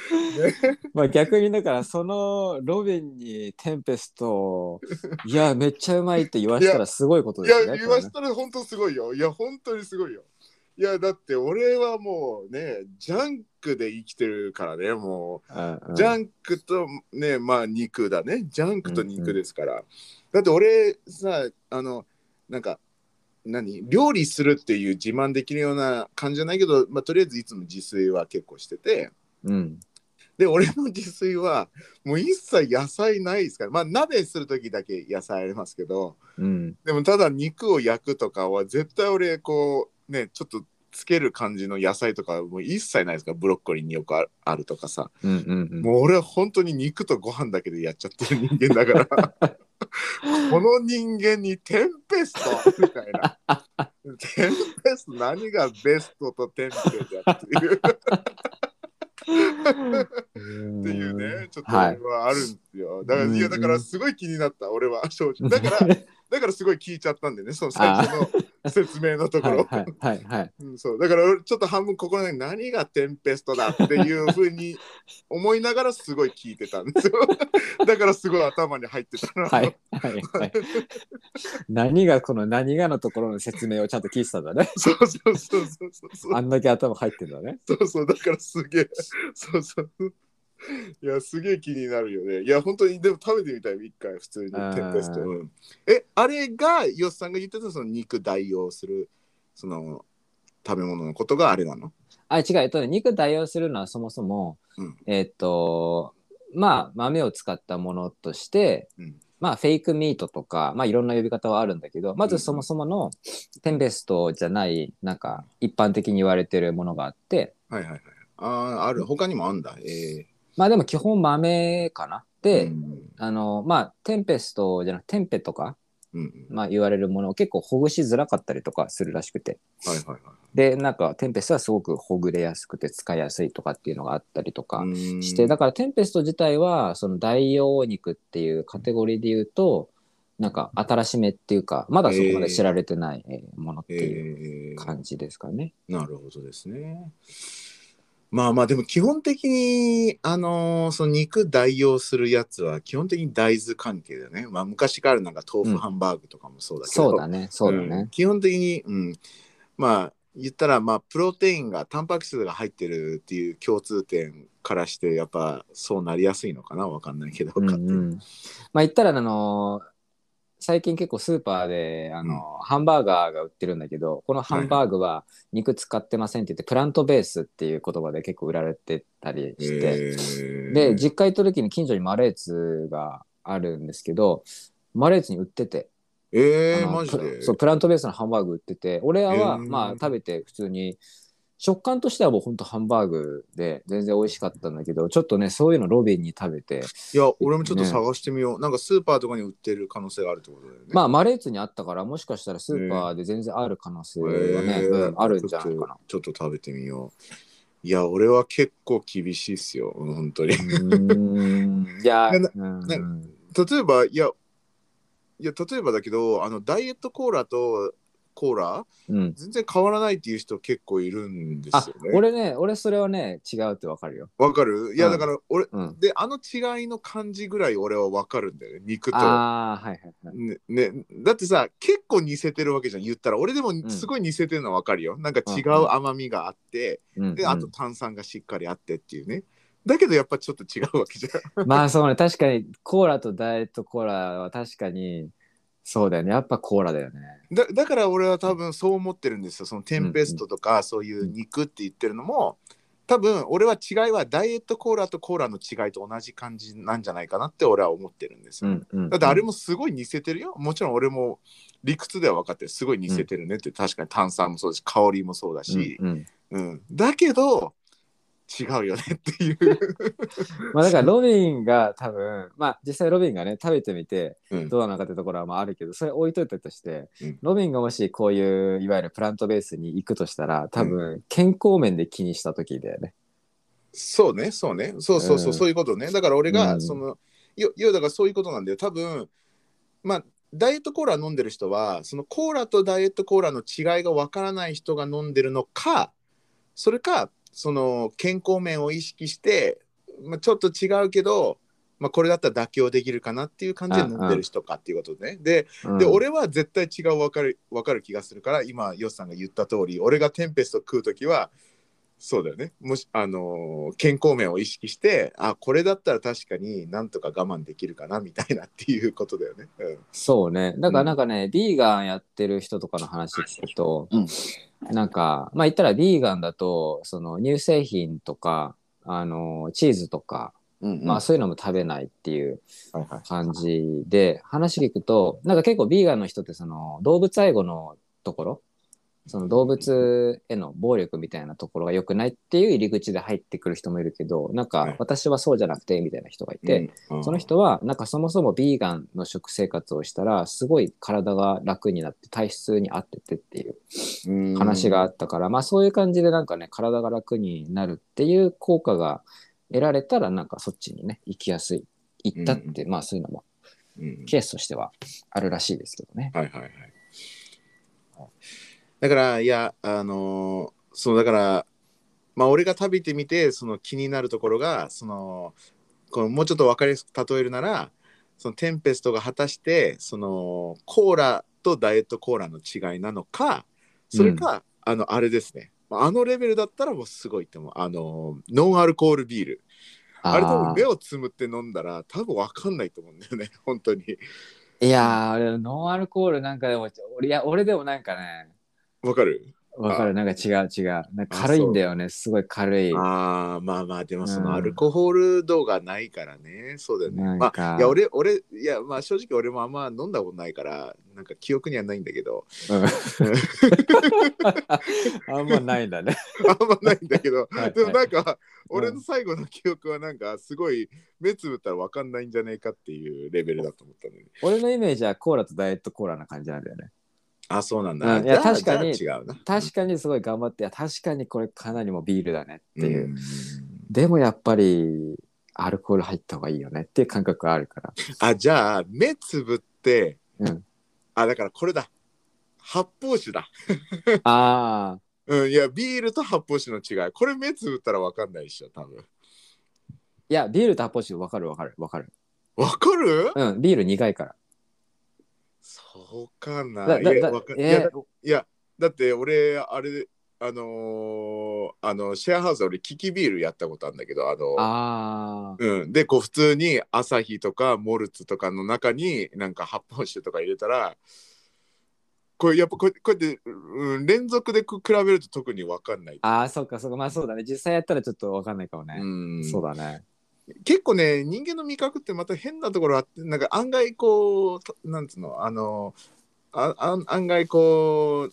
ね、まあ逆にだからそのロビンにテンペストをいやめっちゃうまいって言わしたらすごいこといやですね。言わしたら本当すごいよ。いや本当にすごいよ。いやだって俺はもうねジャンクで生きてるからねもこれねうジャンクとねまあ肉だねジャンクと肉ですから、だって俺さあのなんか何？料理するっていう自慢できるような感じじゃないけど、まあ、とりあえずいつも自炊は結構してて。うん。うんで俺の自炊はもう一切野菜ないですから。まあ鍋する時だけ野菜ありますけど。うん。でもただ肉を焼くとかは絶対俺こうねちょっとつける感じの野菜とかもう一切ないですか。らブロッコリーによくあるとかさ。うんうんうん。もう俺は本当に肉とご飯だけでやっちゃってる人間だから。この人間にテンペストみたいな。テンペスト何がベストとテンペだっていう。っていうね、ちょっとはい俺はあるんですよ。だから、うんいや、だからすごい気になった、俺は正直。だから、だからすごい聞いちゃったんでね、その最初の 説明のところ。はいはいはいはい。うんそうだから俺ちょっと半分心に何がテンペストだ っていうふうに思いながらすごい聞いてたんですよ。だからすごい頭に入ってたな。はいはいはい。何がこの何がのところの説明をちゃんと聞いてたんだね。そうそうそうそうそうそうあんだけ頭入ってんだね。そうそうだからすげえそうそういやすげえ気になるよね。いや本当にでも食べてみたい一回普通に。テンペスト、うん。えあれがヨスさんが言ってたその肉代用するその食べ物のことがあれなの？あ、違う。えっとね、肉代用するのはそもそも、うん。えっと、まあ、豆を使ったものとして、うん。まあ、フェイクミートとか、まあ、いろんな呼び方はあるんだけど、まずそもそものテンペストじゃない、なんか、一般的に言われてるものがあって、はいはいはい。ああある。他にもあんだ。ええまあでも基本豆かな。で、うんあの、まあ、テンペストじゃなくて、テンペとか、うんうんまあ言われるものを結構ほぐしづらかったりとかするらしくて。はいはいはいで、なんかテンペストはすごくほぐれやすくて使いやすいとかっていうのがあったりとかうんして、だからテンペスト自体はその代用肉っていうカテゴリーで言うと、なんか新しめっていうか、まだそこまで知られてないえーものっていうええ感じですかね。なるほどですね。まあまあでも基本的にあのーその肉代用するやつは基本的に大豆関係だよね。まあ昔からなんか豆腐ハンバーグとかもそうだけど、そうだね、そうだうん。ね。基本的に、うん、まあ言ったらまあプロテインがタンパク質が入ってるっていう共通点からしてやっぱそうなりやすいのかな。わかんないけど、うんうん、まあ言ったらあの最近結構スーパーであの、ハンバーガーが売ってるんだけどこのハンバーグは肉使ってませんって言って、プラントベースっていう言葉で結構売られてたりして、えー。で実家行った時に近所にマレーツがあるんですけどマレーツに売ってて、えー、マジで？プそうプラントベースのハンバーグ売ってて俺らは、へー。まあ食べて普通に食感としてはもうほんとハンバーグで全然美味しかったんだけどちょっとねそういうのロビンに食べていや俺もちょっと探してみよう、なんかスーパーとかに売ってる可能性があるってことだよね。まあマレーツにあったからもしかしたらスーパーで全然ある可能性はね、えーうんあるんじゃないかな。ちょっと食べてみよう。いや、俺は結構厳しいっすよ、うん本当に。いや、例えば、いや、いや、例えばだけど、あの、ダイエットコーラとコーラ、うん、全然変わらないっていう人結構いるんですあよね。俺ね俺それはね違うってわかるよ。わかる？いや、うん。だから、俺、うん、で、あの違いの感じぐらい俺はわかるんだよね、肉と。ああはいはいはい。ねね、だってさ結構似せてるわけじゃん言ったら。俺でもん。すごい似せてるのはわかるよ、なんか違う甘みがあって、うん。であと炭酸がしっかりあってっていうね。だけどやっぱちょっと違うわけじゃん。まあそうね。確かにコーラとダイエットコーラは確かにそうだよね。やっぱコーラだよね。だだから俺は多分そう思ってるんですよ。そのテンペストとかそういう肉って言ってるのも多分俺は違いはダイエットコーラとコーラの違いと同じ感じなんじゃないかなって俺は思ってるんですよ、うんうん、だってあれもすごい似せてるよ。もちろん俺も理屈では分かってるすごい似せてるねって、確かに炭酸もそうだし香りもそうだし、うんうん。うん、だけど違うよねっていう、まあだからロビンが多分まあ実際ロビンがね食べてみてうん。どうなのかってところはまああるけどそれ置いといたとして、うん。ロビンがもしこういういわゆるプラントベースに行くとしたら多分健康面で気にした時だよね。そうねそうね。そうそうそう、うん。そういうことね。だから俺が、うん。そのよ要はだからそういうことなんだよ。多分まあダイエットコーラ飲んでる人はそのコーラとダイエットコーラの違いがわからない人が飲んでるのかそれかその健康面を意識して、まあ、ちょっと違うけど、まあ、これだったら妥協できるかなっていう感じで飲んでる人かっていうことね。でうんで俺は絶対違う分かる分かる気がするから今ヨスさんが言った通り俺がテンペスト食う時はそうだよね。もしあのー健康面を意識してあこれだったら確かになんとか我慢できるかなみたいなっていうことだよね。うん。そうね。だからなんかね、ビーガンやってる人とかの話聞くと、うん。なんかまあ言ったらビーガンだとその乳製品とかあのチーズとか、うん。まあそういうのも食べないっていうはいはい。感じで話聞くとなんか結構ビーガンの人ってその動物愛護のところその動物への暴力みたいなところが良くないっていう入り口で入ってくる人もいるけどなんはい。か私はそうじゃなくてみたいな人がいて、うんその人はなんかそもそもビーガンの食生活をしたらすごい体が楽になって体質に合っててっていううん。話があったから、まあそういう感じでなんかね体が楽になるっていう効果が得られたらなんかそっちにね行きやすい行ったって、まあそういうのもうん。ケースとしてはあるらしいですけどね。はいはいはい。だからいやあのーそうだからまあ俺が食べてみてその気になるところがそのこのもうちょっと分かりやすく例えるならそのテンペストが果たしてそのコーラとダイエットコーラの違いなのかそれか、あのあれですね。まああのレベルだったらもうすごいってもあのノンアルコールビール。あれ多分あ目をつむって飲んだら多分分かんないと思うんだよね。本当に。ーいやー俺ノンアルコールなんかでも俺いや俺でもなんかね分かる？わかる。なんか違う違う。なんか軽いんだよね。すごい軽い。ああまあまあでもそうん。のアルコール度がないからね、そうだよね。まあいや俺俺いやまあ正直俺もあんま飲んだことないからなんか記憶にはないんだけど。うん。あんまないんだね。あんまないんだけど。はいでもなんかうん。俺の最後の記憶はなんかすごい目つぶったら分かんないんじゃねえかっていうレベルだと思ったのに。俺のイメージはコーラとダイエットコーラな感じなんだよね。あそうなんだ、うん。いやじゃあ確かにじゃあ違うな。確かにすごい頑張っていや確かにこれかなりもうビールだねっていう、ん。でもやっぱりアルコール入った方がいいよねっていう感覚があるから。あじゃあ目つぶって、うん。あだからこれだ。発泡酒だ。ああ うん、いや、ビールと発泡酒の違い。これ目つぶったら分かんないでしょ、多分。いやビールと発泡酒分かる分かる分かる。分かる？うんビール苦いからそうかな。いやわかいえやだいや、だって俺、あれ、あのーあの、シェアハウスで俺、キキビールやったことあるんだけど、あの、ああうん、で、こう、普通にアサヒとかモルツとかの中に、なんか発泡酒とか入れたら、これやっぱこうこうやって、うん、連続で比べると特に分かんない。あーそっかそっか。まあそうだね。実際やったらちょっと分かんないかもね、うん、そうだね結構ね人間の味覚ってまた変なところあってなんか案外こうとなんつうのあのああ案外こ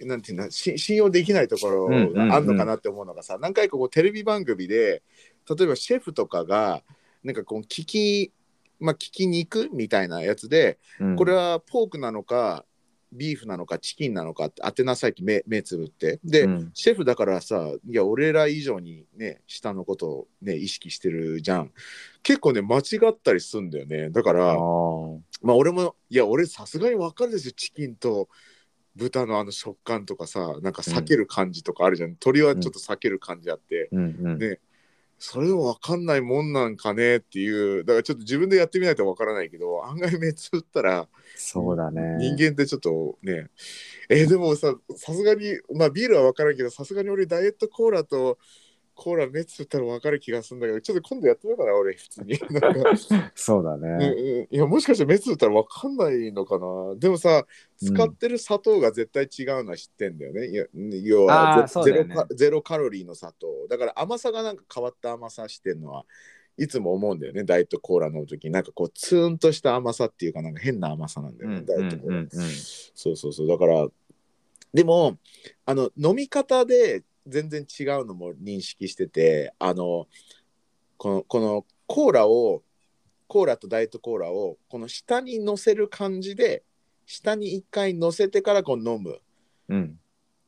うなんていうんだし信用できないところがあんのかなって思うのがさ、何回かこうテレビ番組で例えばシェフとかがなんかこう聞きまあ聞き肉みたいなやつで、うん。これはポークなのかビーフなのかチキンなのかって当てなさいって目目つぶって。で、うん。シェフだからさいや俺ら以上にね下のことをね意識してるじゃん。結構ね間違ったりすんだよね。だかあらー。まあ俺もいや俺さすがに分かるですよ。チキンと豚のあの食感とかさなんか避ける感じとかあるじゃん、鶏はちょっと避ける感じあって、うん。うん。ね。それでも分かんないもんなんかねっていう。だからちょっと自分でやってみないと分からないけど案外目つぶったらそうだね。人間ってちょっとね。えーでもささすがにまあビールは分からんけどさすがに俺ダイエットコーラとコーラ目つぶったら分かる気がするんだけどちょっと今度やってみようかな俺普通に。そうだうんね、うん。いやもしかして目つぶったら分かんないのかな。でもさ使ってる砂糖が絶対違うのは知ってんだよね、いや要はゼね。カゼロカロリーの砂糖。だから甘さがなんか変わった甘さしてんのはいつも思うんだよね。ダイエットコーラ飲む時。になんかこうツーンとした甘さっていうかなんか変な甘さなんだよね、うん。ダイエットコーラ、そうそうそう。だからでもあの飲み方で全然違うのも認識しててあのこのこのコーラをコーラとダイエットコーラをこの下に乗せる感じで下に一回乗せてからこう飲むうん。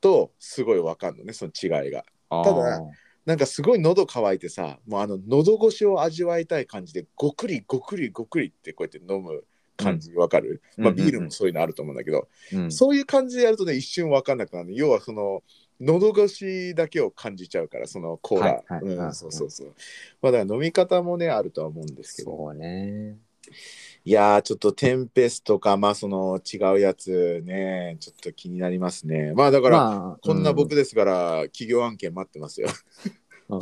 とすごいわかんのねその違いが。ただなんかすごい喉乾いてさもうあの喉越しを味わいたい感じでごくりごくりごくりってこうやって飲む感じわかる、まあ、うんうんうん。ビールもそういうのあると思うんだけど、うん、そういう感じでやるとね一瞬わかんなくなる。要はその喉越しだけを感じちゃうからそのコーラ、はいはいうんはい。そうそうそう。まあだから飲み方もねあるとは思うんですけど。そうね。いやーちょっとテンペスとかまあその違うやつねちょっと気になりますねまあだから、まあ、こんな僕ですから、企業案件待ってますよ。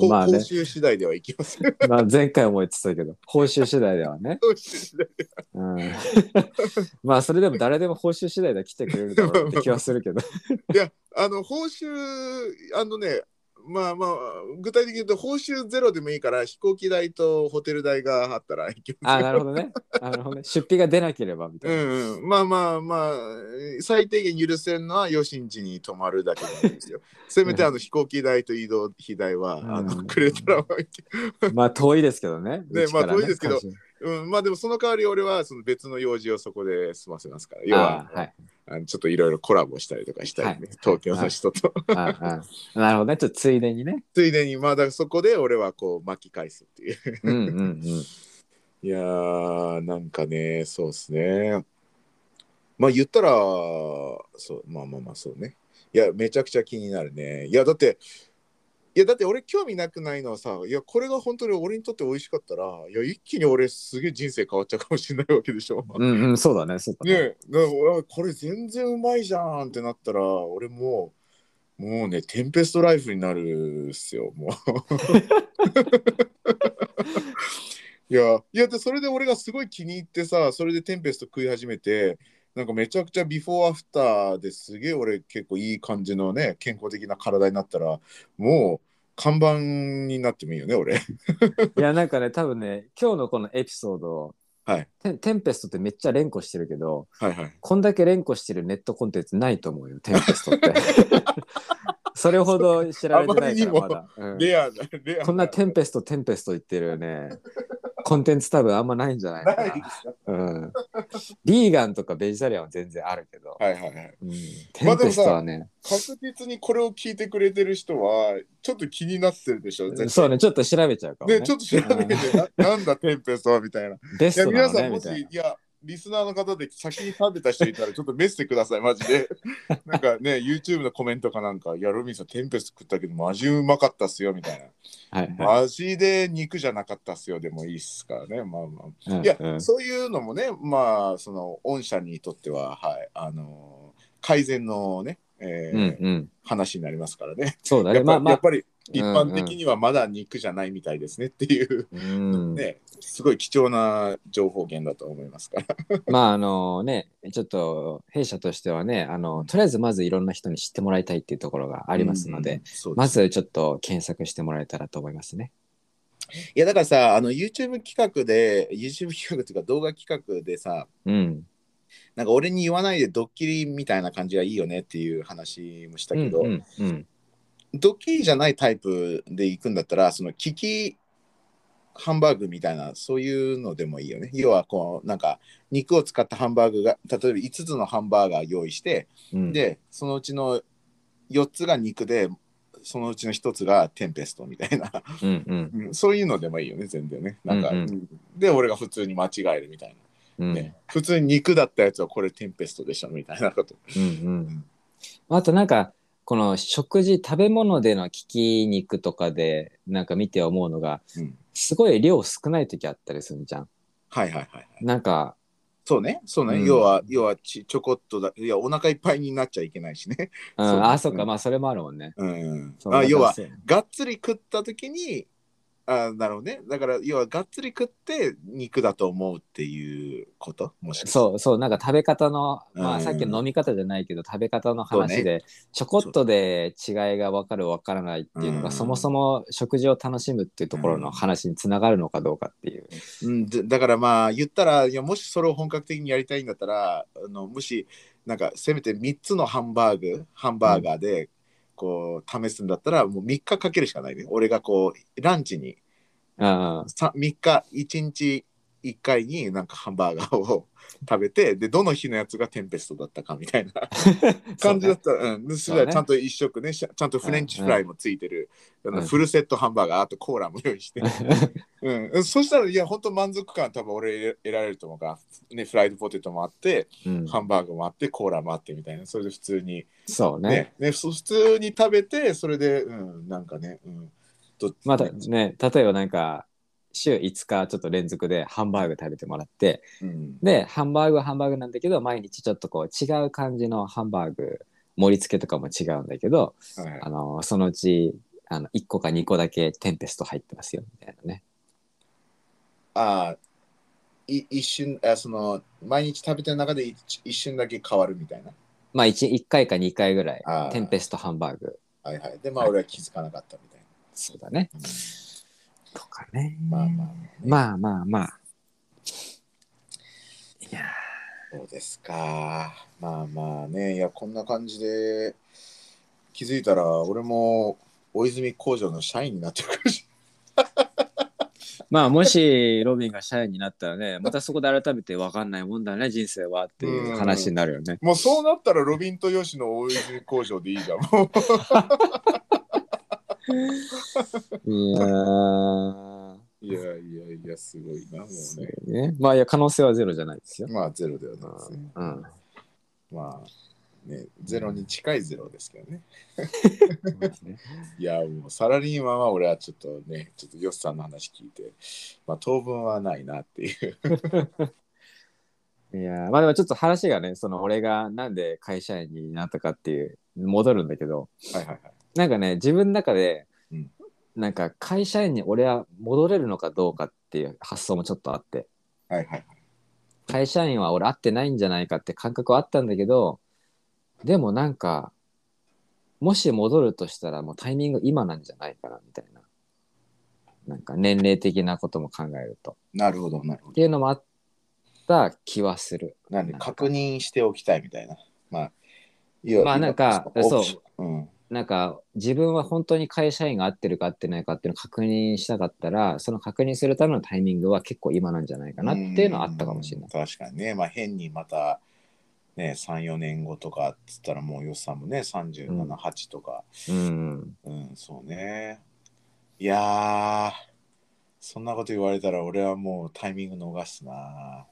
まあね、報酬次第ではいきますよ。まあ前回も言ってたけど、報酬次第ではね。報酬次第でうん、まあそれでも誰でも報酬次第で来てくれるだろうって気はするけど。いや、あの、報酬、あのね、まあまあ、具体的に言うと、報酬ゼロでもいいから、飛行機代とホテル代があったら行きますよ。あなるほどね。なるほどね。出費が出なければみたういな。んうん、まあまあまあ、最低限許せるのは、余震地に泊まるだけでいいんですよ。せめてあの飛行機代と移動費代は、あのうんくれたら、まあ遠いですけどね。ねうちからまあ遠いですけどうん、まあでもその代わり俺はその別の用事をそこで済ませますから。要はあ、はい。あのちょっといろいろコラボしたりとかしたりね、はい。東京の人と。ああなるほどね。ちょっとついでにね。ついでに、まあだからそこで俺はこう巻き返すっていう。うんうんうん。いやー、なんかね、そうっすね。まあ言ったら、そう、まあまあまあそうね。いや、めちゃくちゃ気になるね。いや、だって、いや、だって俺興味なくないのはさ、いや、これが本当に俺にとって美味しかったら、いや、一気に俺すげえ人生変わっちゃうかもしれないわけでしょ。うんうん、そうだね。そうだね。ねえ、だこれ全然うまいじゃんってなったら、俺もう、もうね、テンペストライフになるっすよ、もう。いや、いやで、それで俺がすごい気に入ってさ、それでテンペスト食い始めて、なんかめちゃくちゃビフォーアフターですげえ俺結構いい感じのね、健康的な体になったら、もう看板になってもいいよね、俺。いや、なんかね、多分ね、今日のこのエピソード、はい。テンテンペストってめっちゃ連呼してるけど、はいはい。こんだけ連呼してるネットコンテンツないと思うよ、テンペストって。それほど知られてないから、まだ。うんレアな、レアこんなテンペスト、テンペスト言ってるね、コンテンツ多分あんまないんじゃないかないでな。すかうん。ビーガンとかベジタリアンは全然あるけど、はいはいはい。うん、テンペストはね、確実にこれを聞いてくれてる人はちょっと気になってるでしょそうね、ちょっと調べちゃうかもね。ねちょっと調べてななんだテンペストはみたいな。い ベスやトなのね、皆さんもし。いやリスナーの方で先に食べた人いたらちょっとメッセくださいマジで。なんかね YouTube のコメントかなんか「いやロミンさんテンペスト食ったけどマジうまかったっすよ」みたいはいな。はいマジで肉じゃなかったっすよでもいいっすからねまあまあ。うんいや、うんそういうのもね、まあ、その御社にとっては、はい、あの改善のね、えうーんうん。話になりますからね。そうだね。まあまあやっ、ぱり一般的にはまだ肉じゃないみたいですねっていう、うん。ね、すごい貴重な情報源だと思いますから。まああのね、ちょっと弊社としてはね、あのとりあえずまずいろんな人に知ってもらいたいっていうところがありますので、うん、ですまずちょっと検索してもらえたらと思いますね。いやだからさあの YouTube 企画で YouTube 企画っていうか動画企画でさうん。なんか俺に言わないでドッキリみたいな感じがいいよねっていう話もしたけど、うんうんうんドッキリじゃないタイプで行くんだったらそのキキハンバーグみたいなそういうのでもいいよね。要はこうなんか肉を使ったハンバーグが例えば5つのハンバーガー用意して、うん、でそのうちの4つが肉でそのうちの1つがテンペストみたいな、うんうん。うんそういうのでもいいよね全然ね。なんか、うんうん。うんで俺が普通に間違えるみたいうん。な、ね。普通に肉だったやつはこれテンペストでしょみたいなこと。うんうん。あとなんかこの食事食べ物での利き肉とかでなんか見て思うのがうん。すごい量少ない時あったりするじゃん。はいはいはいはい。なんかそうね。そうね、うん。要は要はちちょこっとだいやお腹いっぱいになっちゃいけないしね。うん、そうあそっか、うんまあそれもあるもんね。うん。あ要はがっつり食った時にあなるほどね。だから要はがっつり食って肉だと思うっていうこと？もしかして。そうそうなんか食べ方の、まうん。あさっきの飲み方じゃないけど食べ方の話で、ちょこっとで違いが分かる分からないっていうのが、う。んそもそも食事を楽しむっていうところの話につながるのかどうかっていう。うん、でだからまあ言ったらいやもしそれを本格的にやりたいんだったらあのもしなんかせめて3つのハンバーグハンバーガーで、こう試すんだったらもう3日かけるしかないね。俺がこうランチにあさ3日1日1回になんかハンバーガーを食べてでどの日のやつがテンペストだったかみたいなあ 感じだった。ら、うん、でそれそうね。はちゃんと一食ねちゃんとフレンチフライもついてる、うんフルセットハンバーガーあとコーラも用意して、うん、そしたらいや本当満足感多分俺得られると思うから、ね、フライドポテトもあってうん。ハンバーグもあってコーラもあってみたいな。それで普通に。そうね。ね。ねそ普通に食べてそれで、うん、なんかね、うん、どまたね例えばなんか週5日ちょっと連続でハンバーグ食べてもらってうん、でハンバーグはハンバーグなんだけど毎日ちょっとこう違う感じのハンバーグ盛り付けとかも違うんだけどはい。はいあのそのうちあの1個か2個だけテンペスト入ってますよみたいなね。ああい一瞬あその毎日食べてる中で一一瞬だけ変わるみたいな。まあ 1, 1回か2回ぐらいテンペストハンバーグ。はいはい。でまあ俺は気づかなかったみたいそうだね。な、とかね。まあまあまあね。まあまあまあ。いやそうですか。まあまあね、いや、こんな感じで気づいたら、俺も大泉工場の社員になってるかもし まあもしロビンが社員になったらねまたそこで改めて分かんないもんだね人生はっていう話になるよね。もうそうなったら、ロビンとヨシの大泉工場でいいじゃん。いやーいやいやいや、すごいな、もうそね。うね。まあいや可能性はゼロじゃないですよ。まあ、ゼロではないですね。うん。まあ、ね、ゼロに近いゼロですけどね。いや、もうサラリーマンは俺はちょっとね、ちょっとヨシさんの話聞いて、まあ、当分はないなっていう。いやーまあでもちょっと話がねその俺がなんで会社員になったかっていう戻るんだけどはいはいはい。なんかね自分の中で、うんなんか会社員に俺は戻れるのかどうかっていう発想もちょっとあってはいはいはい。会社員は俺合ってないんじゃないかって感覚はあったんだけどでもなんかもし戻るとしたらもうタイミング今なんじゃないかなみたいななんか年齢的なことも考えるとなるほど、なるほどって。いうのもあった気はする。なんで確認しておきたいみたいな。まあ、いやまあなんか今そううん。なんか自分は本当に会社員が合ってるか合ってないかっていうのを確認したかったらその確認するためのタイミングは結構今なんじゃないかなっていうのはあったかもしれない。うん確かにね、まあ変にまた、ね、3、4年後とかっつったらもう予算もね、37、うん8とか、うん、うん、そうね。いやー、そんなこと言われたら俺はもうタイミング逃すな。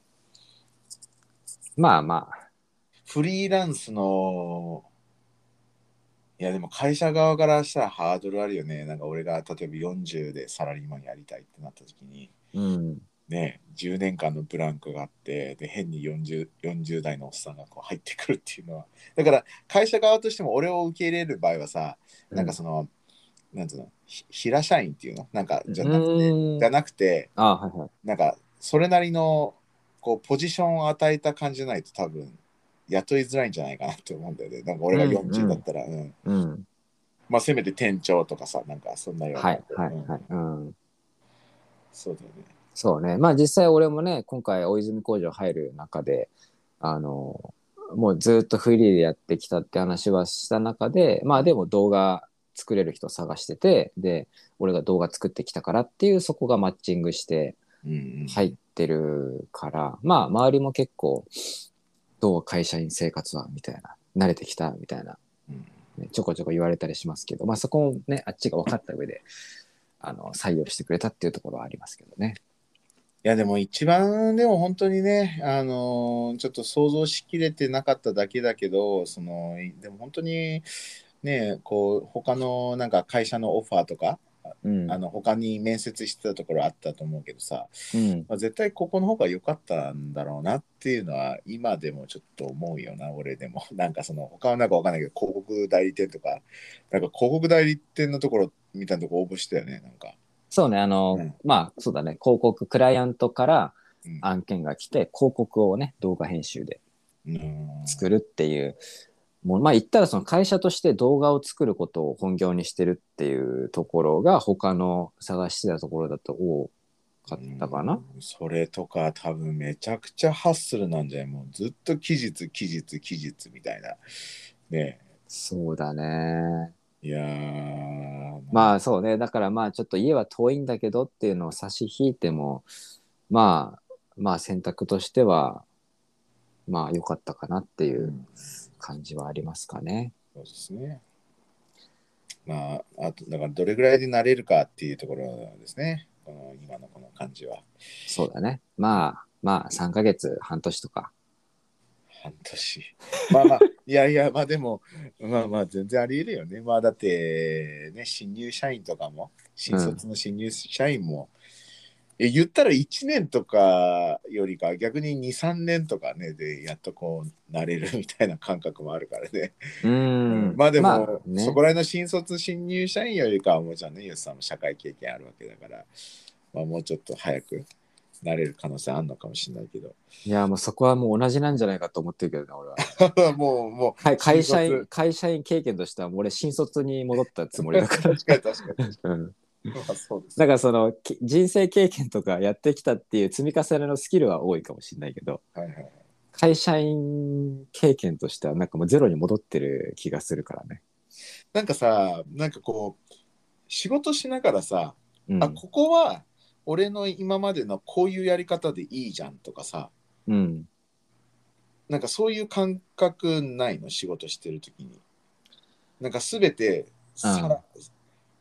まあまあフリーランスの、いやでも会社側からしたらハードルあるよね。なんか俺が例えば40でサラリーマンやりたいってなった時に、うんね、10年間のブランクがあって、で、変に 40, 40代のおっさんがこう入ってくるっていうのは。だから会社側としても俺を受け入れる場合はさ、なんかその、なんつうの、ひ平社員っていうの？なんかじゃなくて、うんじゃなくて、あはいはいなんかそれなりのこうポジションを与えた感じじゃないと多分雇いづらいんじゃないかなって思うんだよね。なんか俺が40だったら、うん。うん。まあせめて店長とかさ、なんかそんなような。はいはいうんはい、うん、そうだよね。そうね。まあ実際俺もね今回大泉工場入る中であのもうずっとフリーでやってきたって話はした中でまあでも動画作れる人探しててで俺が動画作ってきたからっていうそこがマッチングしてうんうん、入ってるから、まあ周りも結構どう会社員生活はみたいな慣れてきたみたいな、うんね、ちょこちょこ言われたりしますけどまあそこもねあっちが分かった上であの採用してくれたっていうところはありますけどね。いやでも一番でも本当にね、あのーちょっと想像しきれてなかっただけだけど、そのでも本当にね、こう他のなんか会社のオファーとか、うん。あの他に面接してたところあったと思うけどさ、うん。まあ、絶対ここの方が良かったんだろうなっていうのは今でもちょっと思うよな、俺でも。なんかその他はなんかわかんないけど、広告代理店とか、なんか広告代理店のところみたいなとこ応募したよね、なんか。そうねあの、うん。まあそうだね。広告クライアントからうん。案件が来て広告をね動画編集でうん。作るっていうもうまあ言ったらその会社として動画を作ることを本業にしてるっていうところが他の探してたところだと多かったかな。うんそれとか多分めちゃくちゃハッスルなんじゃないもうずっと期日期日期日みたいな。ねそうだね。いいやーまあそうねだからまあちょっと家は遠いんだけどっていうのを差し引いてもまあまあ選択としてはまあ良かったかなっていううん感じはありますかね。そうですね。まあ、あと、だからどれぐらいで慣れるかっていうところですね。この今のこの感じは。そうだね。まあまあ3ヶ月半年とか。半年。まあまあ、いやいや、まあでも、まあまあ、全然あり得るよね。まあだって、ね、新入社員とかも、新卒の新入社員も、え言ったら1年とかよりか、逆に2、3年とかね、で、やっとこう、慣れるみたいな感覚もあるからね。うーん。まあでも、ねそこら辺の新卒新入社員よりかはもちろんね、ユースさんも社会経験あるわけだから、まあ、もうちょっと早くなれる可能性あるのかもしれないけど。いやもうそこはもう同じなんじゃないかと思ってるけどな俺は。もう、もう、はい会社新員会社員経験としてはもう俺新卒に戻ったつもりだから。卒確かに確かに。うんまあそうですだからそのき人生経験とかやってきたっていう積み重ねのスキルは多いかもしれないけどはいはい。会社員経験としてはなんかもうゼロに戻ってる気がするからね。なんかさ、なんかこう、仕事しながらさ、うんあ、ここは俺の今までのこういうやり方でいいじゃんとかさ、うん、なんかそういう感覚ないの？仕事してる時に。なんかすべてさら、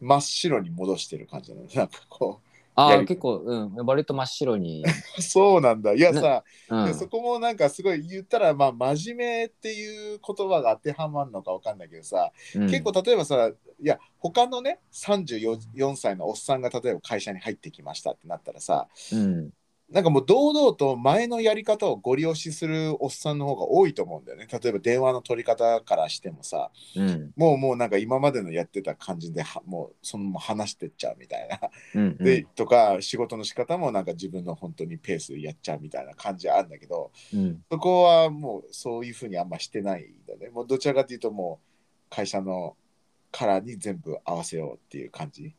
真っ白に戻してる感じなの。なんかこああやり結構うん割と真っ白に。う、そうなんだ。いやさ、うんそこもなんかすごい言ったら、まあ真面目っていう言葉が当てはまるのかわかんないけどさ、うん結構例えばさ、いや、他のね、34歳のおっさんが例えば会社に入ってきましたってなったらさ、うんなんかもう堂々と前のやり方をご利用しするおっさんの方が多いと思うんだよね。例えば電話の取り方からしてもさ、うんもうもうなんか今までのやってた感じではもうそのまま話してっちゃうみたいな。うんで、とか仕事の仕方もなんか自分の本当にペースでやっちゃうみたいな感じあるんだけど、うんそこはもうそういうふうにあんましてないんだね。もうどちらかというともう会社のカラーに全部合わせようっていう感じ？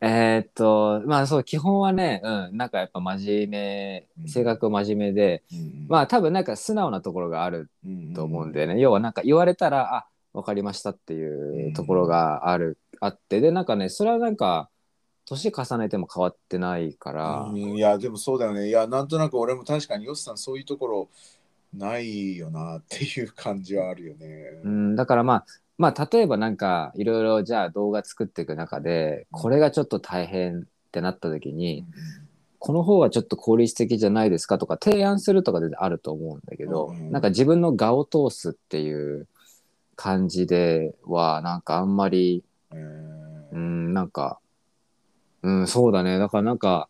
えーっとまあそう基本はね、うん、なんかやっぱ真面目うん性格真面目で、うんまあ多分なんか素直なところがあるうんと思うんでね、要はなんか言われたらあ分かりましたっていうところがある、あって。でなんかねそれはなんか年重ねても変わってないから、うんいやでもそうだよね。いやなんとなく俺も確かにヨスさんそういうところないよなっていう感じはあるよね。うん、だからまあまあ例えばなんかいろいろじゃあ動画作っていく中でこれがちょっと大変ってなった時に、この方はちょっと効率的じゃないですかとか提案するとかであると思うんだけど、うん。なんか自分の我を通すっていう感じではなんかあんまりうんなんかうんそうだね。だからなんか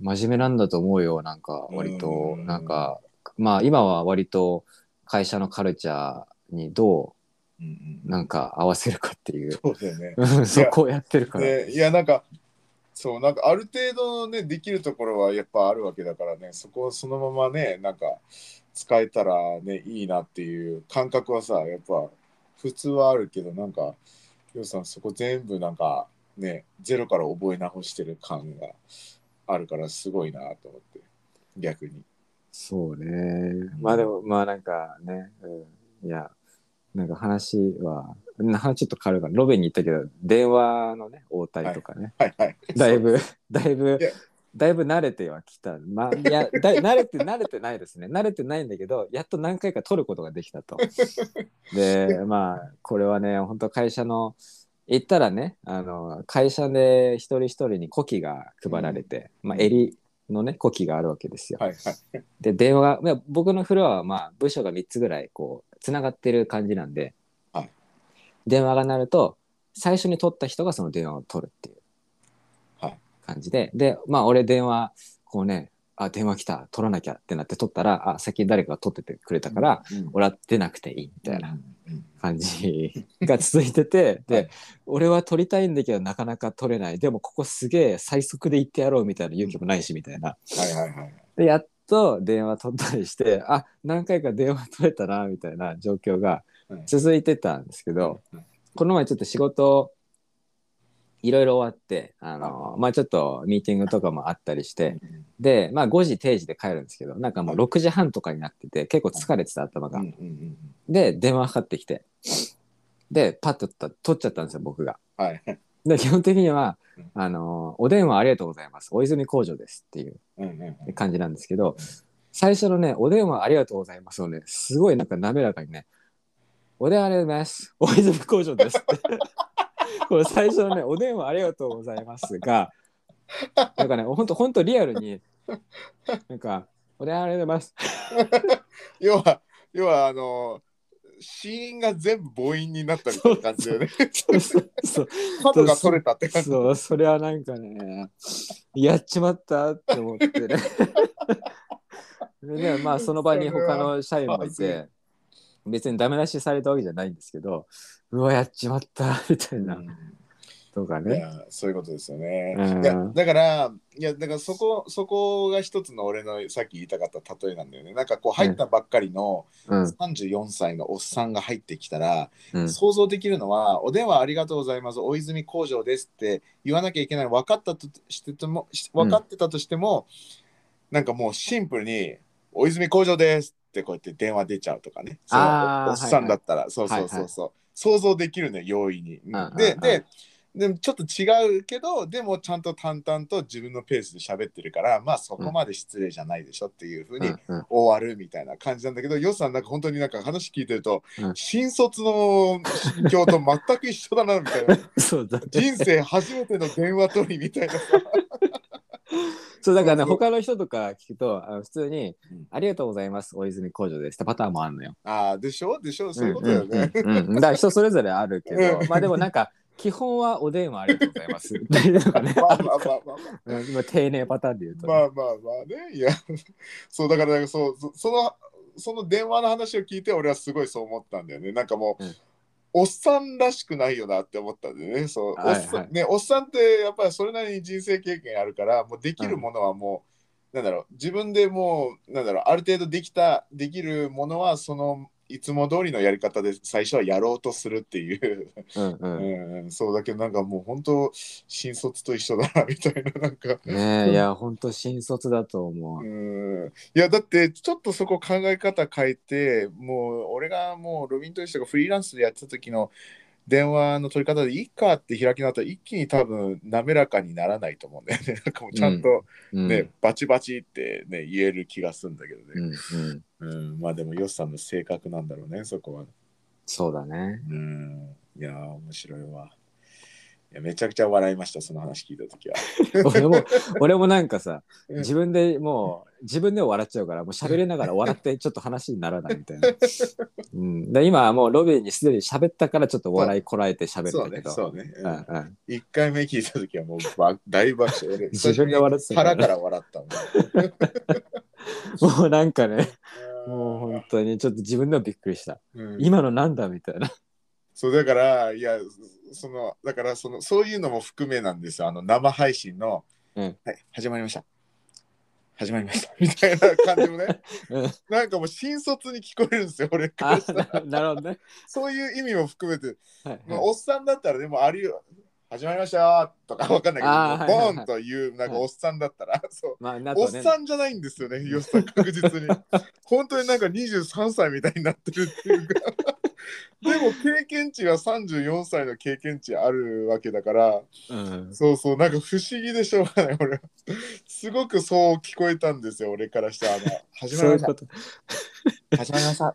真面目なんだと思うよ。なんか割とうん。なんかまあ今は割と会社のカルチャーにどうんうなんか合わせるかっていうそうだよね。うんそこをやってるから。ねいやなんかそうなんかある程度ねできるところはやっぱあるわけだからねそこをそのままねなんか使えたらねいいなっていう感覚はさやっぱ普通はあるけどなんかヨウさんそこ全部なんかねゼロから覚え直してる感があるからすごいなと思って逆に。そうね。まあでも、まあなんかね、うん、いや、なんか話は、な話ちょっと変わるから、ロベに行ったけど、電話のね、応対とかね、はいはい。だいぶ、だいぶだいぶ慣れてはきた。まあ、いや、だい 慣れて、慣れてないですね。慣れてないんだけど、やっと何回か取ることができたと。で、まあ、これはね、本当会社の、行ったらね、あの、会社で一人一人に古希が配られて、まあ、襟のね、古希があるわけですよ。はいはい。で電話が僕のフロアはまあ部署が3つぐらいこうつながってる感じなんで、はい。電話が鳴ると最初に取った人がその電話を取るっていう。はい。感じで、でまあ俺電話こうねあ電話来た取らなきゃってなって取ったらあ先に誰かが取っててくれたから、うん、俺は出なくていいみたいなうんうん感じが続いててで、はい。俺は取りたいんだけどなかなか取れない。でもここすげえ最速で行ってやろうみたいな勇気もないしみたいな。はいはいはい。でやっと電話取ったりしてあ何回か電話取れたなみたいな状況がはい続いてたんですけど、はいこの前ちょっと仕事いろいろ終わってあの、まあちょっとミーティングとかもあったりしてでまあ5時定時で帰るんですけどなんかもうはい6時半とかになってて結構疲れてた頭が。で電話かかってきてでパッと取った取っちゃったんですよ僕が。はい。で基本的にはうん「あのお電話ありがとうございます。大泉工場です」っていう。感じなんですけど最初のね「お電話ありがとうございます」をねすごいなんか滑らかにね「お電話ありがとうございます。大泉工場です」って。これ最初のね「お電話ありがとうございますが」なんかねほんとほんとリアルになんか「お電話ありがとうございます」要は、要は、あの、死因が全部母音になったみたいな感じでね。そうそうそう。角が取れたって感じ。そうそれはなんかねやっちまったって思ってね。でねまあその場に他の社員もいて別にダメ出しされたわけじゃないんですけどうわやっちまったみたいな、うんとかね。いやそういうことですよね。うん。いやだからいやだからそこそこが一つの俺のさっき言いたかった例えなんだよね。なんかこう入ったばっかりのうん。34歳のおっさんが入ってきたら、うん。想像できるのは「お電話ありがとうございます。大泉工場です」って言わなきゃいけない分かったとしててもし分かってたとしても、なんかもうシンプルに「大泉工場です」ってこうやって電話出ちゃうとかね。そのあーおっさんだったら、そうそうそうそう、想像できるね容易に。うんうんうんうん。でででもちょっと違うけどでもちゃんと淡々と自分のペースで喋ってるからまあそこまで失礼じゃないでしょっていうふうにうんうん。終わるみたいな感じなんだけど、ヨスさんなんか本当になんか話聞いてると、うん。新卒の心境と全く一緒だなみたいな。そうだね。人生初めての電話取りみたいなさ。そうだからね他の人とか聞くとあの普通にうん「ありがとうございます大泉工場です」ってパターンもあるのよ。ああでしょ？でしょ？そういうことだよね、うんうんうん。うんだから人それぞれあるけどうん。まあでもなんか基本はお電話ありがとうございます。っていうのがねまあまあまあまあまあ。うん今丁寧パターンで言うとね、まあまあまあね。いやそうだからそうそそのその電話の話を聞いて俺はすごいそう思ったんだよね。なんかもう、うん。おっさんらしくないよなって思ったんでね。そう、はいはい。おっさんねおっさんってやっぱりそれなりに人生経験あるからもうできるものはもう、なんだろう自分でもうなんだろうある程度できたできるものはそのいつも通りのやり方で最初はやろうとするっていう。うんううんん、そうだけどなんかもう本当新卒と一緒だなみたいななんか、ねえ いやほんと新卒だと思う。うん、いやだってちょっとそこ考え方変えてもう俺がもうロビントイシとかフリーランスでやってた時の電話の取り方でいいかって開き直ったら一気に多分滑らかにならないと思うんだよね。なんかもうちゃんとうん。ね、バチバチってね言える気がするんだけどうんね、うん、うんまあでもヨスさんの性格なんだろうねそこは。そうだね。うんいやー面白いわ。いやめちゃくちゃ笑いましたその話聞いた時は。俺も俺もなんかさうん自分でもう自分でも笑っちゃうからもう喋りながら笑ってちょっと話にならないみたいな。うん、で今はもうロビーにすでに喋ったからちょっと笑いこらえて喋そうねるんだけど。そうね。うんうん一回目聞いた時はもうば大爆笑。俺 自分で笑ってたから腹から笑ったもん。もうなんかねもう本当にちょっと自分でもびっくりした。うん。今のなんだみたいな。そうだからいやそのだからそのそういうのも含めなんですよ。あの生配信の、うん。はい始まりました。始まりました。みたいな感じもね。うん。なんかもう新卒に聞こえるんですよ俺からあしたら。ななるほどね。そういう意味も含めて。はいまあ、おっさんだったらでもありよ始まりましたよとかわかんないけど、ボーンというなんかおっさんだったら、そう。まあ、あおっさんじゃないんですよね、よっさん確実に。本当になんか23歳みたいになってるっていうか。でも経験値は34歳の経験値あるわけだから、うん、そうそう、なんか不思議でしょうがない、俺は。すごくそう聞こえたんですよ、俺からしたら。あの始まりましたそういうこ。と。始まりました。だ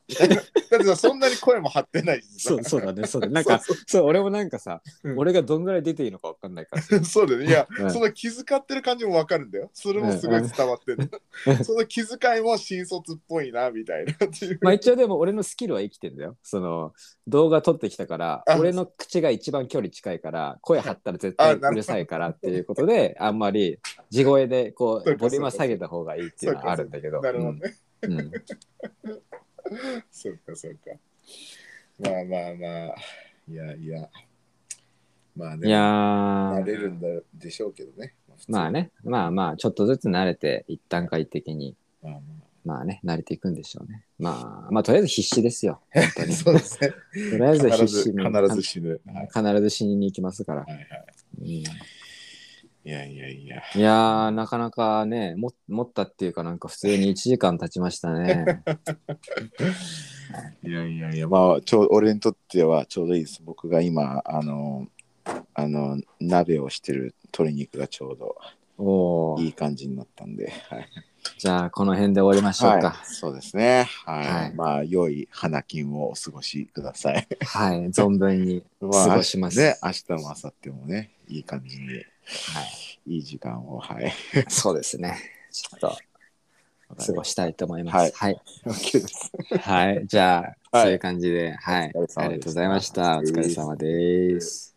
ってさ、そんなに声も張ってないそうそうだね、そうだね。なんか、そうそう俺もなんかさ、うん俺がどんぐらい出ていいのかわかんないからさ。そうだよね。いや、うんその気遣ってる感じもわかるんだよ。それもすごい伝わってる。うんその気遣いも新卒っぽいな、みたいなっていう。まあ一応でも俺のスキルは生きてんだよ。その動画撮ってきたからあ、俺の口が一番距離近いから、声張ったら絶対うるさいからっていうことで、あんまり地声でこそうボリュームは下げた方がいいっていうのはあるんだけど。なるほどね。そうか、そうか。まあまあまあ、いやいや。まあね、いやー慣れるんだでしょうけどね。まあ。ね、まあまあ、ちょっとずつ慣れて、一段階的に、まあままあね、慣れていくんでしょうね。まあ、まあ、とりあえず必死ですよ。本当あ、に。そうですね。とりあえず必死に。必ず死ぬ。はい必ず死にに行きますから。はいはい。うんいやいやいや。いやー、なかなかね、も持ったっていうか、なんか普通に 1時間経ちましたね。いやいやいや、まあ、ちょう俺にとってはちょうどいいです。僕が今、あの、あの鍋をしてる鶏肉がちょうどいい感じになったんで、はい、じゃあこの辺で終わりましょうはいか。そうですね。はい。はいまあ、良い花金をお過ごしください。はい、存分に まあ過ごします。ね、明日も明後日もね、いい感じに、はい、いい時間を、はい。そうですね。ちょっと過ごしたいと思います。はいはい、じゃあ、はいそういう感じで、はい、ありがとうございました。お疲れ様です。